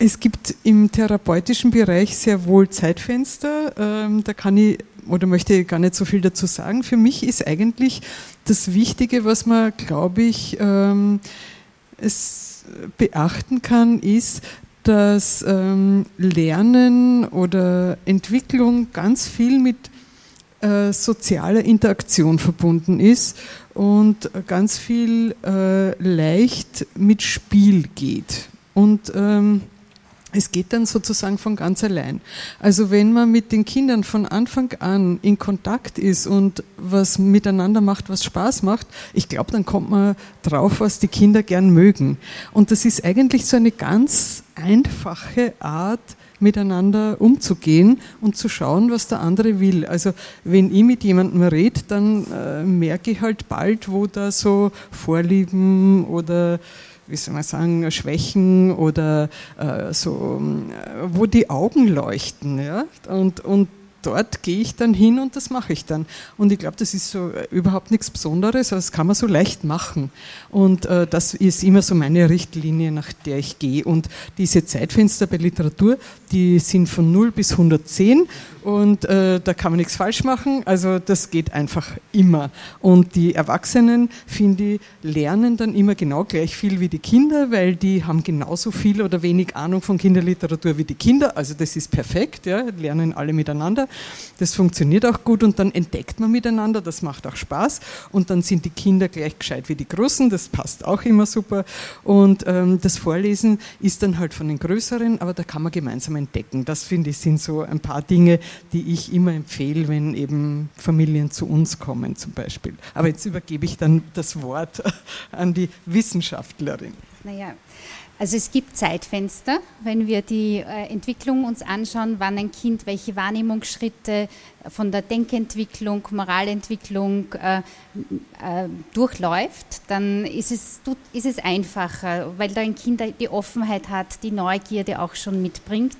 es gibt im therapeutischen Bereich sehr wohl Zeitfenster. Ähm, da kann ich oder möchte ich gar nicht so viel dazu sagen. Für mich ist eigentlich das Wichtige, was man, glaube ich, ähm, es beachten kann, ist, dass ähm, Lernen oder Entwicklung ganz viel mit äh, sozialer Interaktion verbunden ist und ganz viel äh, leicht mit Spiel geht. Und ähm, es geht dann sozusagen von ganz allein. Also wenn man mit den Kindern von Anfang an in Kontakt ist und was miteinander macht, was Spaß macht, ich glaube, dann kommt man drauf, was die Kinder gern mögen. Und das ist eigentlich so eine ganz einfache Art, miteinander umzugehen und zu schauen, was der andere will. Also wenn ich mit jemandem rede, dann äh, merke ich halt bald, wo da so Vorlieben oder wie soll man sagen, Schwächen oder äh, so, äh, wo die Augen leuchten. Ja? Und, und dort gehe ich dann hin und das mache ich dann. Und ich glaube, das ist so äh, überhaupt nichts Besonderes, aber das kann man so leicht machen. Und äh, das ist immer so meine Richtlinie, nach der ich gehe. Und diese Zeitfenster bei Literatur, die sind von 0 bis 110 und äh, da kann man nichts falsch machen. Also das geht einfach immer. Und die Erwachsenen, finde ich, lernen dann immer genau gleich viel wie die Kinder, weil die haben genauso viel oder wenig Ahnung von Kinderliteratur wie die Kinder. Also das ist perfekt, ja, lernen alle miteinander. Das funktioniert auch gut und dann entdeckt man miteinander, das macht auch Spaß. Und dann sind die Kinder gleich gescheit wie die Großen, das passt auch immer super. Und ähm, das Vorlesen ist dann halt von den Größeren, aber da kann man gemeinsam entdecken. Das finde ich sind so ein paar Dinge, die ich immer empfehle, wenn eben Familien zu uns kommen zum Beispiel. Aber jetzt übergebe ich dann das Wort *laughs* an die Wissenschaftlerin. Naja, also es gibt Zeitfenster, wenn wir die äh, Entwicklung uns anschauen, wann ein Kind welche Wahrnehmungsschritte von der Denkentwicklung, Moralentwicklung äh, äh, durchläuft, dann ist es, ist es einfacher, weil da ein Kind die Offenheit hat, die Neugierde auch schon mitbringt.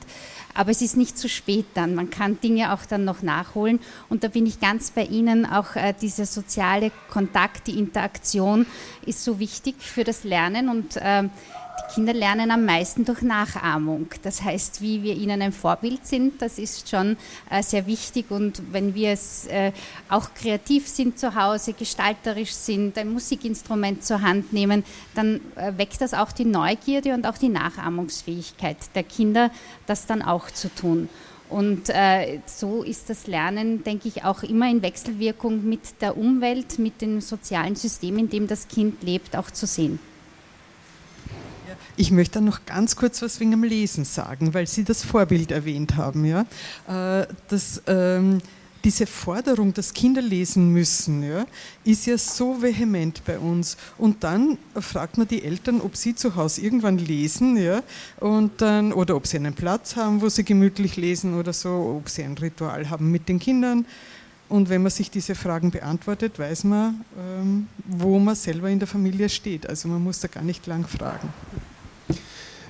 Aber es ist nicht zu spät dann. Man kann Dinge auch dann noch nachholen. Und da bin ich ganz bei Ihnen. Auch äh, dieser soziale Kontakt, die Interaktion ist so wichtig für das Lernen. Und äh, die Kinder lernen am meisten durch Nachahmung. Das heißt, wie wir ihnen ein Vorbild sind, das ist schon äh, sehr wichtig. Und wenn wir es äh, auch kreativ sind zu Hause, gestalterisch sind, ein Musikinstrument zur Hand nehmen, dann äh, weckt das auch die Neugierde und auch die Nachahmungsfähigkeit der Kinder, das dann auch zu tun. Und äh, so ist das Lernen, denke ich, auch immer in Wechselwirkung mit der Umwelt, mit dem sozialen System, in dem das Kind lebt, auch zu sehen. Ich möchte noch ganz kurz was wegen dem Lesen sagen, weil Sie das Vorbild erwähnt haben. Ja? Äh, das, ähm, diese Forderung, dass Kinder lesen müssen, ja, ist ja so vehement bei uns. Und dann fragt man die Eltern, ob sie zu Hause irgendwann lesen, ja, und dann, oder ob sie einen Platz haben, wo sie gemütlich lesen oder so, ob sie ein Ritual haben mit den Kindern. Und wenn man sich diese Fragen beantwortet, weiß man, ähm, wo man selber in der Familie steht. Also man muss da gar nicht lang fragen.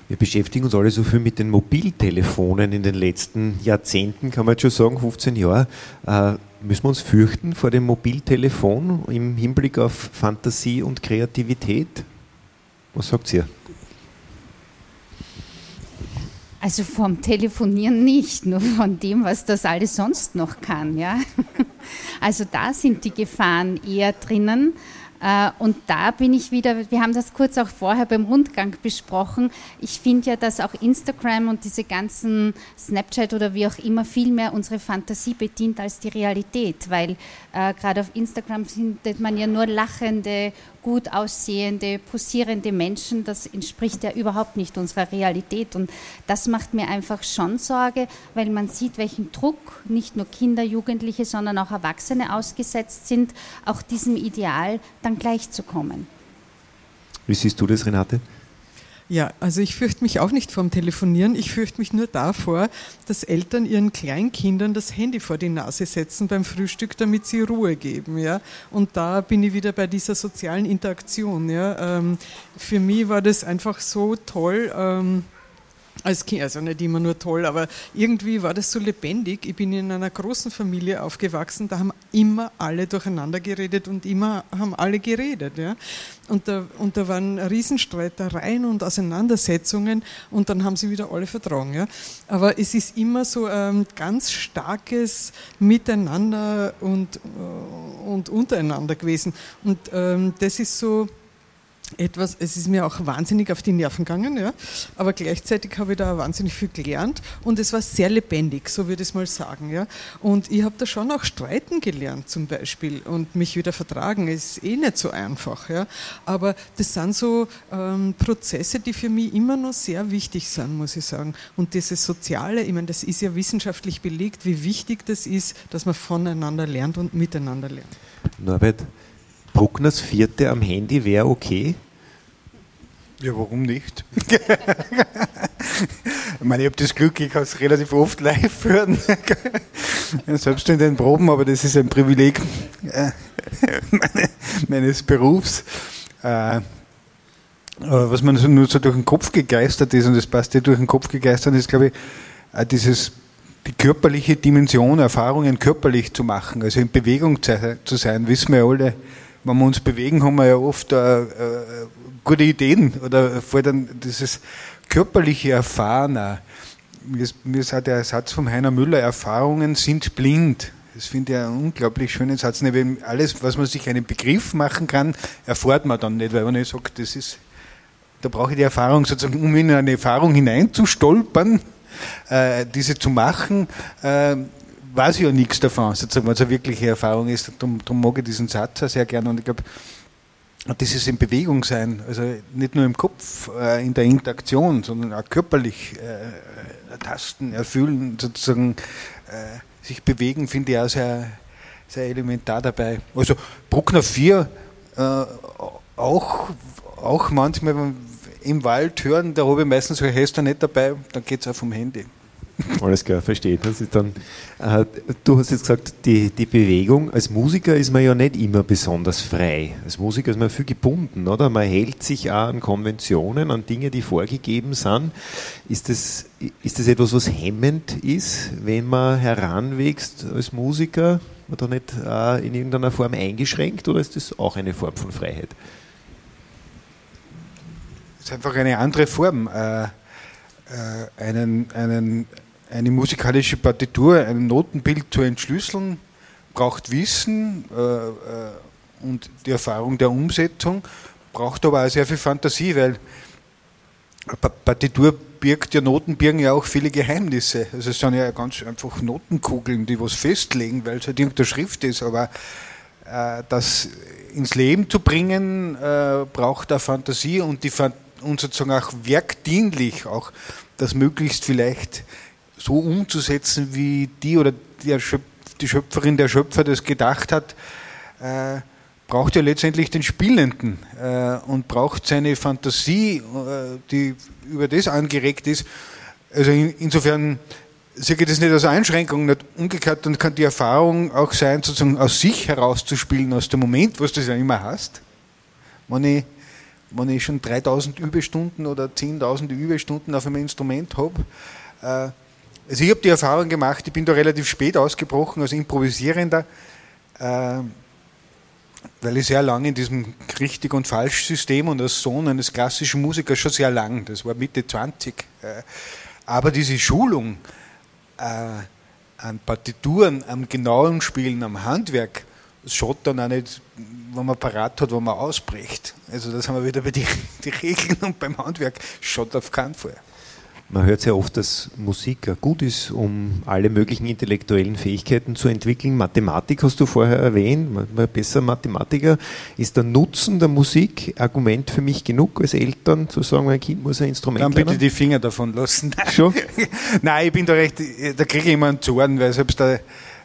Wir beschäftigen uns alle so viel mit den Mobiltelefonen in den letzten Jahrzehnten, kann man schon sagen, 15 Jahre. Äh, müssen wir uns fürchten vor dem Mobiltelefon im Hinblick auf Fantasie und Kreativität? Was sagt ihr? Also vom Telefonieren nicht, nur von dem, was das alles sonst noch kann. Ja? *laughs* Also da sind die Gefahren eher drinnen. Äh, und da bin ich wieder, wir haben das kurz auch vorher beim Rundgang besprochen. Ich finde ja, dass auch Instagram und diese ganzen Snapchat oder wie auch immer viel mehr unsere Fantasie bedient als die Realität, weil äh, gerade auf Instagram findet man ja nur lachende gut aussehende, posierende Menschen, das entspricht ja überhaupt nicht unserer Realität. Und das macht mir einfach schon Sorge, weil man sieht, welchen Druck nicht nur Kinder, Jugendliche, sondern auch Erwachsene ausgesetzt sind, auch diesem Ideal dann gleichzukommen. Wie siehst du das, Renate? Ja, also ich fürchte mich auch nicht vorm Telefonieren. Ich fürchte mich nur davor, dass Eltern ihren Kleinkindern das Handy vor die Nase setzen beim Frühstück, damit sie Ruhe geben. Ja? Und da bin ich wieder bei dieser sozialen Interaktion. Ja? Ähm, für mich war das einfach so toll. Ähm, als Kind, also nicht immer nur toll, aber irgendwie war das so lebendig. Ich bin in einer großen Familie aufgewachsen, da haben immer alle durcheinander geredet und immer haben alle geredet. Ja? Und, da, und da waren Riesenstreitereien und Auseinandersetzungen und dann haben sie wieder alle vertragen. Ja? Aber es ist immer so ein ganz starkes Miteinander und, äh, und untereinander gewesen. Und ähm, das ist so etwas, es ist mir auch wahnsinnig auf die Nerven gegangen, ja, aber gleichzeitig habe ich da wahnsinnig viel gelernt und es war sehr lebendig, so würde ich es mal sagen, ja. Und ich habe da schon auch streiten gelernt zum Beispiel und mich wieder vertragen, ist eh nicht so einfach, ja. Aber das sind so ähm, Prozesse, die für mich immer noch sehr wichtig sind, muss ich sagen. Und dieses Soziale, ich meine, das ist ja wissenschaftlich belegt, wie wichtig das ist, dass man voneinander lernt und miteinander lernt. Norbert, Bruckners Vierte am Handy wäre okay? Ja, warum nicht? ich meine, ich habe das Glück, ich kann es relativ oft live hören. Selbst in den Proben, aber das ist ein Privileg äh, meines Berufs. Äh, was man so nur so durch den Kopf gegeistert ist, und das passt ja durch den Kopf gegeistert ist, glaube ich, dieses die körperliche Dimension, Erfahrungen körperlich zu machen, also in Bewegung zu sein, wissen wir ja alle, wenn wir uns bewegen, haben wir ja oft äh, äh, gute Ideen oder vor dann dieses körperliche Erfahren. Mir, ist auch der Satz von Heiner Müller, Erfahrungen sind blind. Das finde ich einen unglaublich schönen Satz. Nicht, alles, was man sich einen Begriff machen kann, erfahrt man dann nicht, weil man nicht sagt, das ist, da brauche ich die Erfahrung sozusagen, um in eine Erfahrung hineinzustolpern, äh, diese zu machen, äh, weiß ich ja nichts davon, sozusagen, was eine wirkliche Erfahrung ist. Darum, darum mag ich diesen Satz auch sehr gerne und ich glaube, dieses in Bewegung sein, also nicht nur im Kopf, äh, in der Interaktion, sondern auch körperlich äh, tasten, erfüllen, sozusagen äh, sich bewegen, finde ich auch sehr, sehr elementar dabei. Also Bruckner 4 äh, auch, auch manchmal im Wald hören, da habe ich meistens so Hester nicht dabei, dann geht es auch vom Handy. Alles klar, verstehe. Das ist dann, äh, du hast jetzt gesagt, die, die Bewegung, als Musiker ist man ja nicht immer besonders frei. Als Musiker ist man viel gebunden, oder? Man hält sich auch an Konventionen, an Dinge, die vorgegeben sind. Ist das, ist das etwas, was hemmend ist, wenn man heranwächst als Musiker? Man da nicht äh, in irgendeiner Form eingeschränkt oder ist das auch eine Form von Freiheit? Es ist einfach eine andere Form. Äh, äh einen, einen eine musikalische Partitur, ein Notenbild zu entschlüsseln, braucht Wissen äh, äh, und die Erfahrung der Umsetzung, braucht aber auch sehr viel Fantasie, weil Partitur birgt ja Noten birgen ja auch viele Geheimnisse. Also es sind ja ganz einfach Notenkugeln, die was festlegen, weil es halt irgendeine Schrift ist, aber äh, das ins Leben zu bringen, äh, braucht da Fantasie und, die, und sozusagen auch werkdienlich, auch das möglichst vielleicht so umzusetzen, wie die oder die, Schöpferin, der Schöpfer das gedacht hat, äh, braucht ja letztendlich den Spielenden äh, und braucht seine Fantasie, äh, die über das angeregt ist. Also in, insofern sehe ich das nicht als Einschränkung, nicht umgekehrt, dann kann die Erfahrung auch sein, sozusagen aus sich herauszuspielen, aus dem Moment, was du ja immer hast. Wenn ich, wenn ich schon 3000 Überstunden oder 10.000 Überstunden auf einem Instrument habe, äh, also ich habe die Erfahrung gemacht, ich bin da relativ spät ausgebrochen als Improvisierender, äh, weil ich sehr lange in diesem Richtig- und Falsch-System und als Sohn eines klassischen Musikers schon sehr lang, das war Mitte 20. Äh, aber diese Schulung äh, an Partituren, am genauen Spielen, am Handwerk, schaut dann auch nicht, wenn man parat hat, wo man ausbricht. Also das haben wir wieder bei den *laughs* Regeln und beim Handwerk, schaut auf keinen Fall. Man hört sehr oft, dass Musik gut ist, um alle möglichen intellektuellen Fähigkeiten zu entwickeln. Mathematik hast du vorher erwähnt, man besser Mathematiker. Ist der Nutzen der Musik Argument für mich genug als Eltern, zu sagen, mein Kind muss ein Instrument Dann bitte lernen? die Finger davon lassen. Schon? *laughs* Nein, ich bin da recht, da kriege ich immer einen Zorn, weil selbst der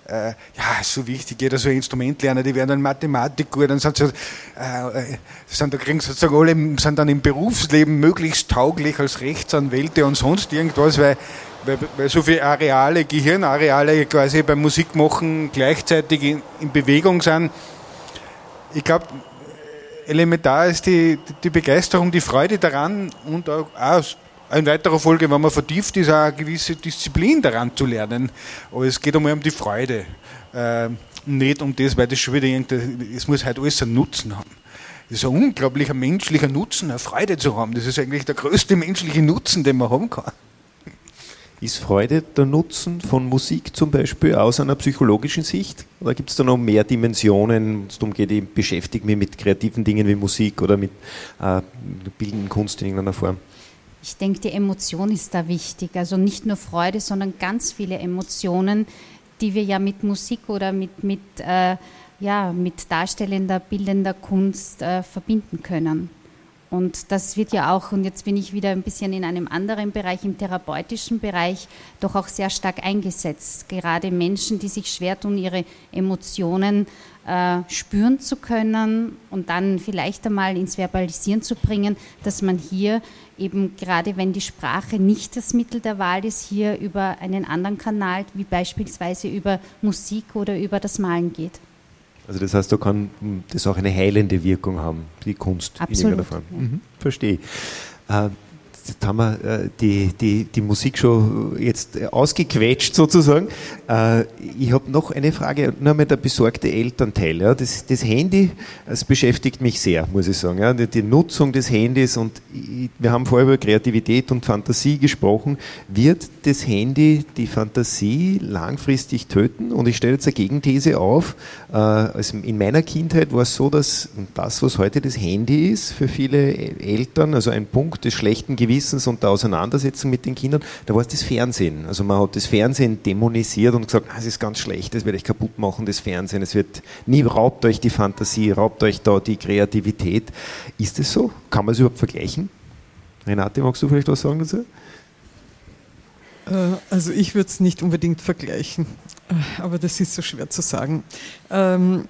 äh, ja, ist so wichtig, jeder so ein Instrument lernen, die werden dann Mathematik gut, dann sind sie, äh, sind, da kriegen sozusagen alle, sind dann im Berufsleben möglichst tauglich als Rechtsanwälte und sonst irgendwas, weil, weil, weil so viele Areale, Gehirnareale quasi beim Musikmachen gleichzeitig in, in Bewegung sind. Ich glaube, elementar ist die, die Begeisterung, die Freude daran und auch, auch in weiterer Folge, wenn man vertieft ist, auch eine gewisse Disziplin daran zu lernen. Aber es geht einmal um die Freude. Äh, nicht um das, weil das schon wieder irgendwie, es muss halt alles einen Nutzen haben. Das ist ein unglaublicher menschlicher Nutzen, eine Freude zu haben. Das ist eigentlich der größte menschliche Nutzen, den man haben kann. Ist Freude der Nutzen von Musik zum Beispiel aus einer psychologischen Sicht? Oder gibt es da noch mehr Dimensionen, wenn es darum geht, ich beschäftige mich mit kreativen Dingen wie Musik oder mit äh, bildenden Kunst in irgendeiner Form? Ich denke, die Emotion ist da wichtig. Also nicht nur Freude, sondern ganz viele Emotionen, die wir ja mit Musik oder mit, mit, äh, ja, mit darstellender, bildender Kunst äh, verbinden können. Und das wird ja auch, und jetzt bin ich wieder ein bisschen in einem anderen Bereich, im therapeutischen Bereich, doch auch sehr stark eingesetzt. Gerade Menschen, die sich schwer tun, ihre Emotionen äh, spüren zu können und dann vielleicht einmal ins Verbalisieren zu bringen, dass man hier eben gerade wenn die Sprache nicht das Mittel der Wahl ist, hier über einen anderen Kanal, wie beispielsweise über Musik oder über das Malen geht. Also das heißt, da kann das auch eine heilende Wirkung haben, die Kunst Absolut, in irgendeiner Form. Ja. Mhm, verstehe. Äh, jetzt haben wir äh, die, die, die Musik schon jetzt ausgequetscht sozusagen. Äh, ich habe noch eine Frage, nur mal der besorgte Elternteil. Ja. Das, das Handy, das beschäftigt mich sehr, muss ich sagen. Ja. Die, die Nutzung des Handys und ich, wir haben vorher über Kreativität und Fantasie gesprochen. Wird das Handy die Fantasie langfristig töten? Und ich stelle jetzt eine Gegenthese auf. Äh, also in meiner Kindheit war es so, dass das, was heute das Handy ist, für viele Eltern, also ein Punkt des schlechten Gewissens und der Auseinandersetzung mit den Kindern, da war es das Fernsehen. Also man hat das Fernsehen dämonisiert und gesagt, es ist ganz schlecht, das wird euch kaputt machen, das Fernsehen, es wird nie, raubt euch die Fantasie, raubt euch da die Kreativität. Ist es so? Kann man es überhaupt vergleichen? Renate, magst du vielleicht was sagen dazu? Also ich würde es nicht unbedingt vergleichen, aber das ist so schwer zu sagen. Ähm,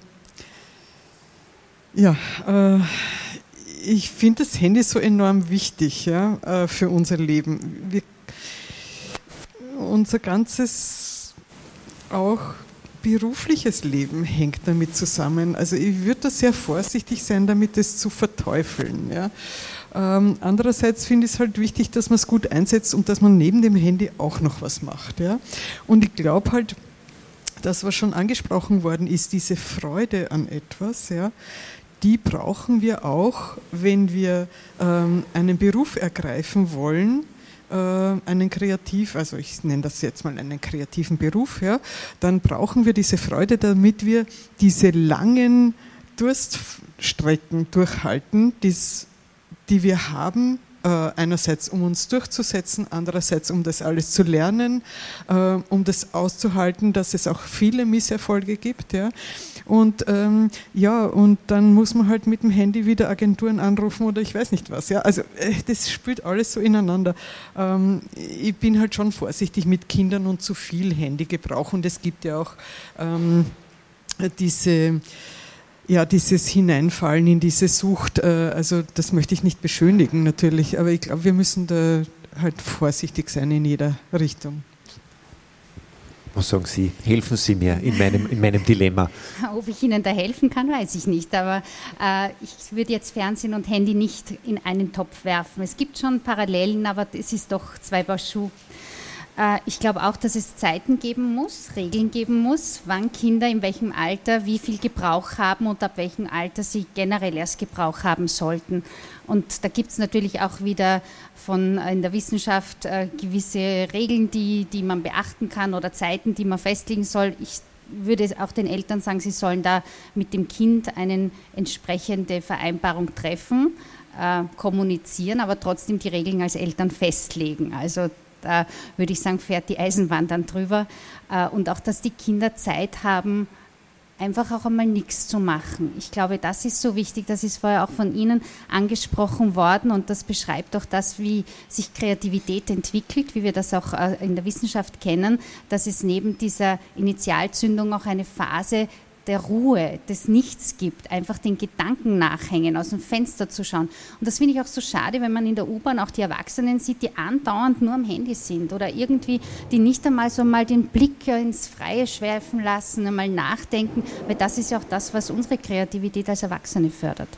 ja, äh, ich finde das Handy so enorm wichtig ja, äh, für unser Leben. Wir, unser ganzes auch berufliches Leben hängt damit zusammen. Also ich würde da sehr vorsichtig sein, damit es zu verteufeln. Ja. Ähm, andererseits finde ich es halt wichtig, dass man es gut einsetzt und dass man neben dem Handy auch noch was macht. Ja. Und ich glaube halt, das, was schon angesprochen worden ist, diese Freude an etwas, ja, die brauchen wir auch, wenn wir ähm, einen Beruf ergreifen wollen, äh, einen Kreativ, also ich nenne das jetzt mal einen kreativen Beruf, ja, dann brauchen wir diese Freude, damit wir diese langen Durststrecken durchhalten, dies, die wir haben, einerseits, um uns durchzusetzen, andererseits, um das alles zu lernen, äh, um das auszuhalten, dass es auch viele Misserfolge gibt. Ja. Und ähm, ja, und dann muss man halt mit dem Handy wieder Agenturen anrufen oder ich weiß nicht was. Ja. Also äh, das spielt alles so ineinander. Ähm, ich bin halt schon vorsichtig mit Kindern und zu viel Handygebrauch und es gibt ja auch ähm, diese ja, dieses Hineinfallen in diese Sucht, äh, also das möchte ich nicht beschönigen natürlich, aber ich glaube, wir müssen da halt vorsichtig sein in jeder Richtung. Was sagen Sie? Helfen Sie mir in meinem, in meinem Dilemma. *laughs* Ob ich Ihnen da helfen kann, weiß ich nicht. Aber äh, ich würde jetzt Fernsehen und Handy nicht in einen Topf werfen. Es gibt schon Parallelen, aber es ist doch zwei Paar Schuhe. Äh, ich glaube auch, dass es Zeiten geben muss, Regeln geben muss, wann Kinder in welchem Alter wie viel Gebrauch haben und ab welchem Alter sie generell erst Gebrauch haben sollten. Und da gibt es natürlich auch wieder von äh, in der Wissenschaft äh, gewisse Regeln, die, die man beachten kann oder Zeiten, die man festlegen soll. Ich würde auch den Eltern sagen, sie sollen da mit dem Kind eine entsprechende Vereinbarung treffen, kommunizieren, aber trotzdem die Regeln als Eltern festlegen. Also da würde ich sagen, fährt die Eisenbahn dann drüber. Äh, und auch, dass die Kinder Zeit haben, einfach auch einmal nichts zu machen. Ich glaube, das ist so wichtig. Das ist vorher auch von Ihnen angesprochen worden und das beschreibt auch das, wie sich Kreativität entwickelt, wie wir das auch äh, in der Wissenschaft kennen, dass es neben dieser Initialzündung auch eine Phase der Ruhe, des Nichts gibt, einfach den Gedanken nachhängen, aus dem Fenster zu schauen. Und das finde ich auch so schade, wenn man in der U-Bahn auch die Erwachsenen sieht, die andauernd nur am Handy sind oder irgendwie, die nicht einmal so mal den Blick ins Freie schwerfen lassen, einmal nachdenken, weil das ist ja auch das, was unsere Kreativität als Erwachsene fördert.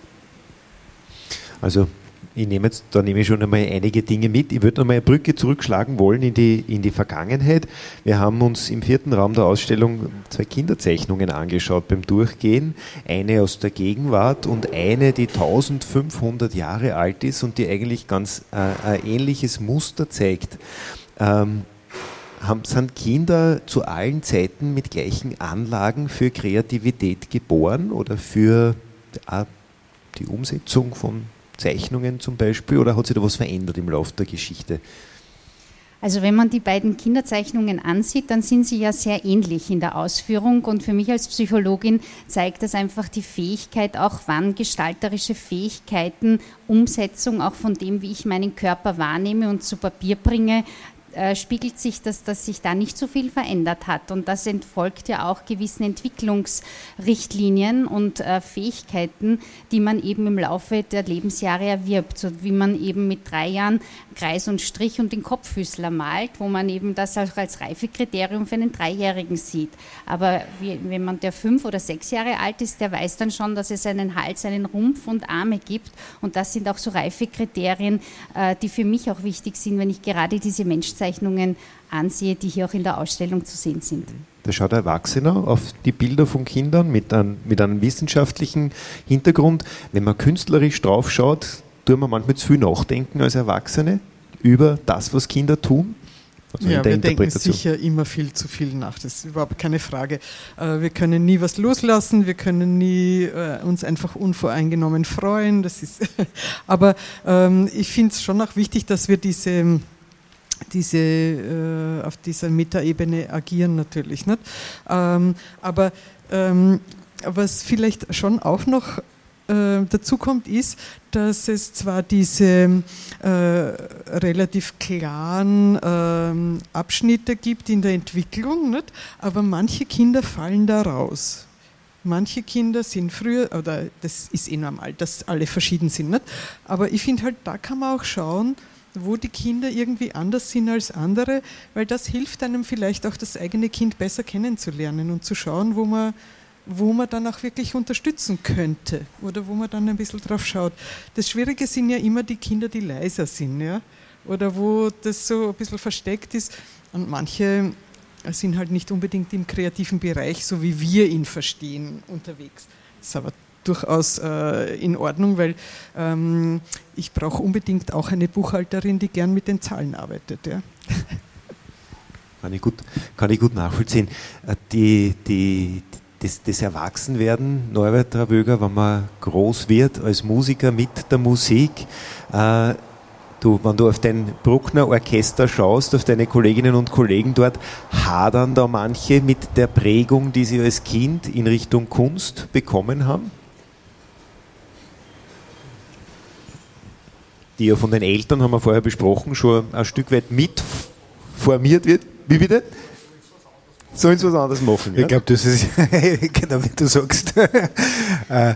Also ich nehme jetzt, da nehme ich schon einmal einige Dinge mit. Ich würde noch mal eine Brücke zurückschlagen wollen in die, in die Vergangenheit. Wir haben uns im vierten Raum der Ausstellung zwei Kinderzeichnungen angeschaut beim Durchgehen. Eine aus der Gegenwart und eine, die 1500 Jahre alt ist und die eigentlich ganz äh, ein ähnliches Muster zeigt. Ähm, haben, sind Kinder zu allen Zeiten mit gleichen Anlagen für Kreativität geboren oder für die Umsetzung von Zeichnungen zum Beispiel oder hat sich da was verändert im Laufe der Geschichte? Also wenn man die beiden Kinderzeichnungen ansieht, dann sind sie ja sehr ähnlich in der Ausführung und für mich als Psychologin zeigt das einfach die Fähigkeit, auch wann gestalterische Fähigkeiten, Umsetzung auch von dem, wie ich meinen Körper wahrnehme und zu Papier bringe, äh, spiegelt sich, dass, dass sich da nicht so viel verändert hat. Und das entfolgt ja auch gewissen Entwicklungsrichtlinien und äh, Fähigkeiten, die man eben im Laufe der Lebensjahre erwirbt. So wie man eben mit drei Jahren Kreis und Strich und den Kopffüßler malt, wo man eben das auch als Reifekriterium für einen Dreijährigen sieht. Aber wie, wenn man der fünf oder sechs Jahre alt ist, der weiß dann schon, dass es einen Hals, einen Rumpf und Arme gibt. Und das sind auch so Reifekriterien, äh, die für mich auch wichtig sind, wenn ich gerade diese Menschen Aufzeichnungen ansehe, die hier auch in der Ausstellung zu sehen sind. Da schaut ein Erwachsener auf die Bilder von Kindern mit, ein, mit einem wissenschaftlichen Hintergrund. Wenn man künstlerisch drauf schaut, tut man manchmal zu viel nachdenken als Erwachsene über das, was Kinder tun. Also ja, wir denken sicher immer viel zu viel nach, das ist überhaupt keine Frage. Äh, wir können nie was loslassen, wir können nie äh, uns einfach unvoreingenommen freuen. Das ist *laughs* aber ähm, ich finde es schon auch wichtig, dass wir diese diese, äh, auf dieser Metaebene agieren natürlich. Nicht? Ähm, aber ähm, was vielleicht schon auch noch äh, dazu kommt, ist, dass es zwar diese äh, relativ klaren äh, Abschnitte gibt in der Entwicklung, nicht? aber manche Kinder fallen da raus. Manche Kinder sind früher, oder das ist eh normal, dass alle verschieden sind, nicht? aber ich finde halt, da kann man auch schauen, wo die Kinder irgendwie anders sind als andere, weil das hilft einem vielleicht auch das eigene Kind besser kennenzulernen und zu schauen, wo man, wo man dann auch wirklich unterstützen könnte oder wo man dann ein bisschen drauf schaut. Das Schwierige sind ja immer die Kinder, die leiser sind, ja, oder wo das so ein bisschen versteckt ist und manche sind halt nicht unbedingt im kreativen Bereich, so wie wir ihn verstehen, unterwegs. Das ist aber durchaus äh, in Ordnung, weil ähm, ich brauche unbedingt auch eine Buchhalterin, die gern mit den Zahlen arbeitet. Ja. Kann ich gut, kann ich gut nachvollziehen. Äh, die, die, das, das Erwachsenwerden, Norbert Travöger, wenn man groß wird als Musiker mit der Musik, äh, Du, wenn du auf dein Bruckner Orchester schaust, auf deine Kolleginnen und Kollegen dort, hadern da manche mit der Prägung, die sie als Kind in Richtung Kunst bekommen haben? Die ja von den Eltern, haben wir vorher besprochen, schon ein Stück weit mitformiert wird. Wie bitte? Sollen sie was anderes machen? Ich glaube, das ist, *laughs* genau wie du sagst, *laughs* äh,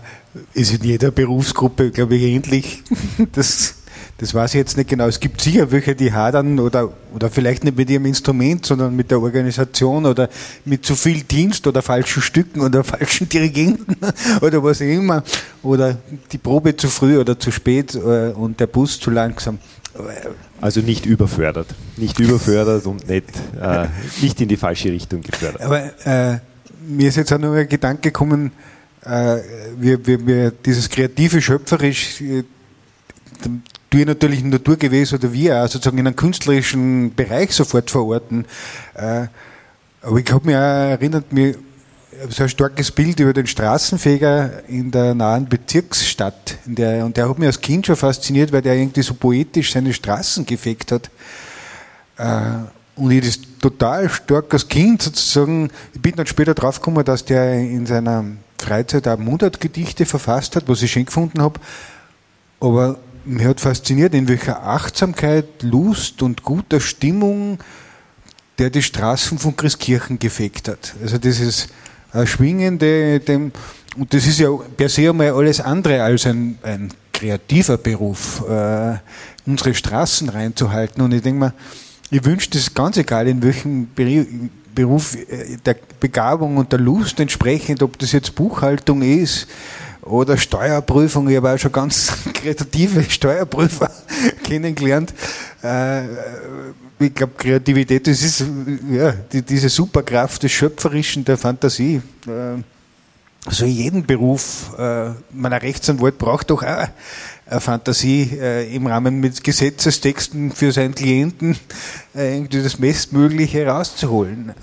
ist in jeder Berufsgruppe, glaube ich, ähnlich. *laughs* Das das weiß ich jetzt nicht genau. Es gibt sicher welche, die hadern oder, oder vielleicht nicht mit ihrem Instrument, sondern mit der Organisation oder mit zu viel Dienst oder falschen Stücken oder *laughs* falschen Dirigenten oder was auch immer. Oder die Probe zu früh oder zu spät äh, und der Bus zu langsam. Also nicht überfördert. Nicht überfördert und nicht, äh, nicht in die falsche Richtung gefördert. Aber äh, mir ist jetzt auch noch ein Gedanke gekommen, äh, wir, wir, wir, dieses kreative, schöpferisch, wir natürlich in Naturgewesen oder wir auch sozusagen in einem künstlerischen Bereich sofort verorten. Äh, aber ich habe mich auch erinnert, mir so ein starkes Bild über den Straßenfeger in der nahen Bezirksstadt. Der, und der hat mich als Kind schon fasziniert, weil der irgendwie so poetisch seine Straßen gefegt hat. Äh, und ich das total stark als Kind sozusagen, ich bin dann später draufgekommen, dass der in seiner Freizeit auch Mundartgedichte verfasst hat, was ich schön gefunden habe. Aber mich hat fasziniert, in welcher Achtsamkeit, Lust und guter Stimmung der die Straßen von Christkirchen gefegt hat. Also ist ein schwingende, dem, und das ist ja per se einmal alles andere als ein, ein kreativer Beruf, äh, unsere Straßen reinzuhalten. Und ich denke mal, ich wünsche das ganz egal, in welchem Beruf äh, der Begabung und der Lust entsprechend, ob das jetzt Buchhaltung ist, oder Steuerprüfung. Ich habe auch schon ganz *laughs* kreative Steuerprüfer *laughs* kennengelernt. Äh, ich glaube, Kreativität, das ist ja, die, diese Superkraft des Schöpferischen, der Fantasie. Äh, also jeden Beruf, äh, meiner Rechtsanwalt braucht doch auch eine Fantasie im Rahmen mit Gesetzestexten für seinen Klienten irgendwie das Bestmögliche rauszuholen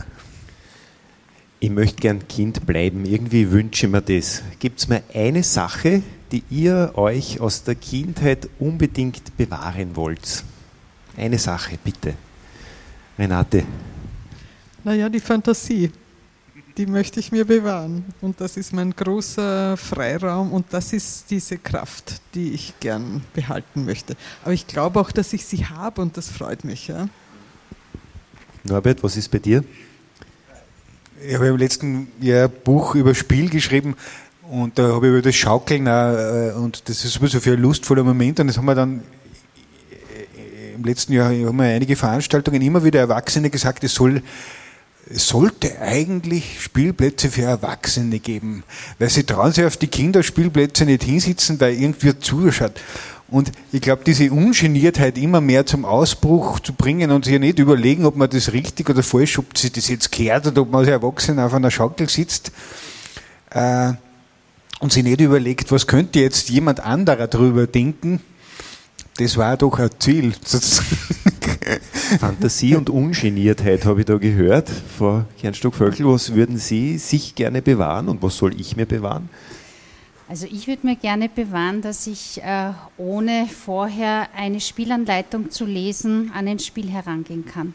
ich möchte gern Kind bleiben, irgendwie wünsche ich mir das. Gibt es mir eine Sache, die ihr euch aus der Kindheit unbedingt bewahren wollt? Eine Sache, bitte. Renate. Naja, die Fantasie. Die möchte ich mir bewahren. Und das ist mein großer Freiraum und das ist diese Kraft, die ich gern behalten möchte. Aber ich glaube auch, dass ich sie habe und das freut mich. Ja? Norbert, was ist bei dir? Ich habe im letzten Jahr ein Buch über Spiel geschrieben und da habe ich über das Schaukeln auch, äh, und das ist sowieso für ein lustvoller Moment und das haben wir dann äh, im letzten Jahr haben wir einige Veranstaltungen immer wieder Erwachsene gesagt, es soll es sollte eigentlich Spielplätze für Erwachsene geben, weil sie trauen sich auf die Kinderspielplätze nicht hinsitzen, weil irgendwie zuschaut. Und ich glaube, diese Ungeniertheit immer mehr zum Ausbruch zu bringen und sich nicht überlegen, ob man das richtig oder falsch, ob sich das jetzt kehrt oder ob man als Erwachsener auf einer Schaukel sitzt äh, und sich nicht überlegt, was könnte jetzt jemand anderer darüber denken, das war doch ein Ziel. *laughs* Fantasie und Ungeniertheit habe ich da gehört. Frau Kernstock-Völkel, was würden Sie sich gerne bewahren und was soll ich mir bewahren? Also ich würde mir gerne bewahren, dass ich äh, ohne vorher eine Spielanleitung zu lesen an ein Spiel herangehen kann.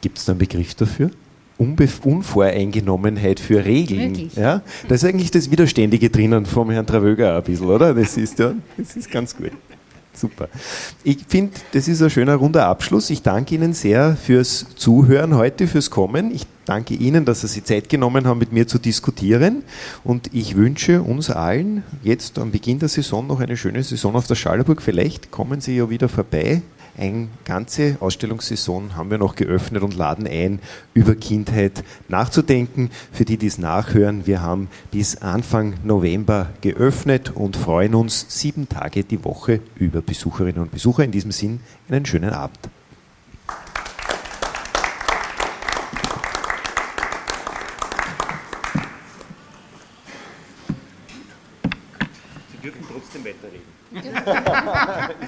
Gibt es da einen Begriff dafür? Unbef Unvoreingenommenheit für Regeln. Möglich. Ja? Da ist eigentlich das Widerständige drinnen vom Herrn Travöger ein bisschen, oder? Das ist ja, das ist ganz gut. Super. Ich finde, das ist ein schöner runder Abschluss. Ich danke Ihnen sehr fürs Zuhören heute, fürs Kommen. Ich danke Ihnen, dass Sie Zeit genommen haben, mit mir zu diskutieren. Und ich wünsche uns allen jetzt am Beginn der Saison noch eine schöne Saison auf der Schallerburg. Vielleicht kommen Sie ja wieder vorbei eine ganze Ausstellungssaison haben wir noch geöffnet und laden ein, über Kindheit nachzudenken. Für die, die es nachhören, wir haben bis Anfang November geöffnet und freuen uns sieben Tage die Woche über Besucherinnen und Besucher. In diesem Sinn einen schönen Abend. Sie dürfen trotzdem weiterreden. *laughs* *laughs*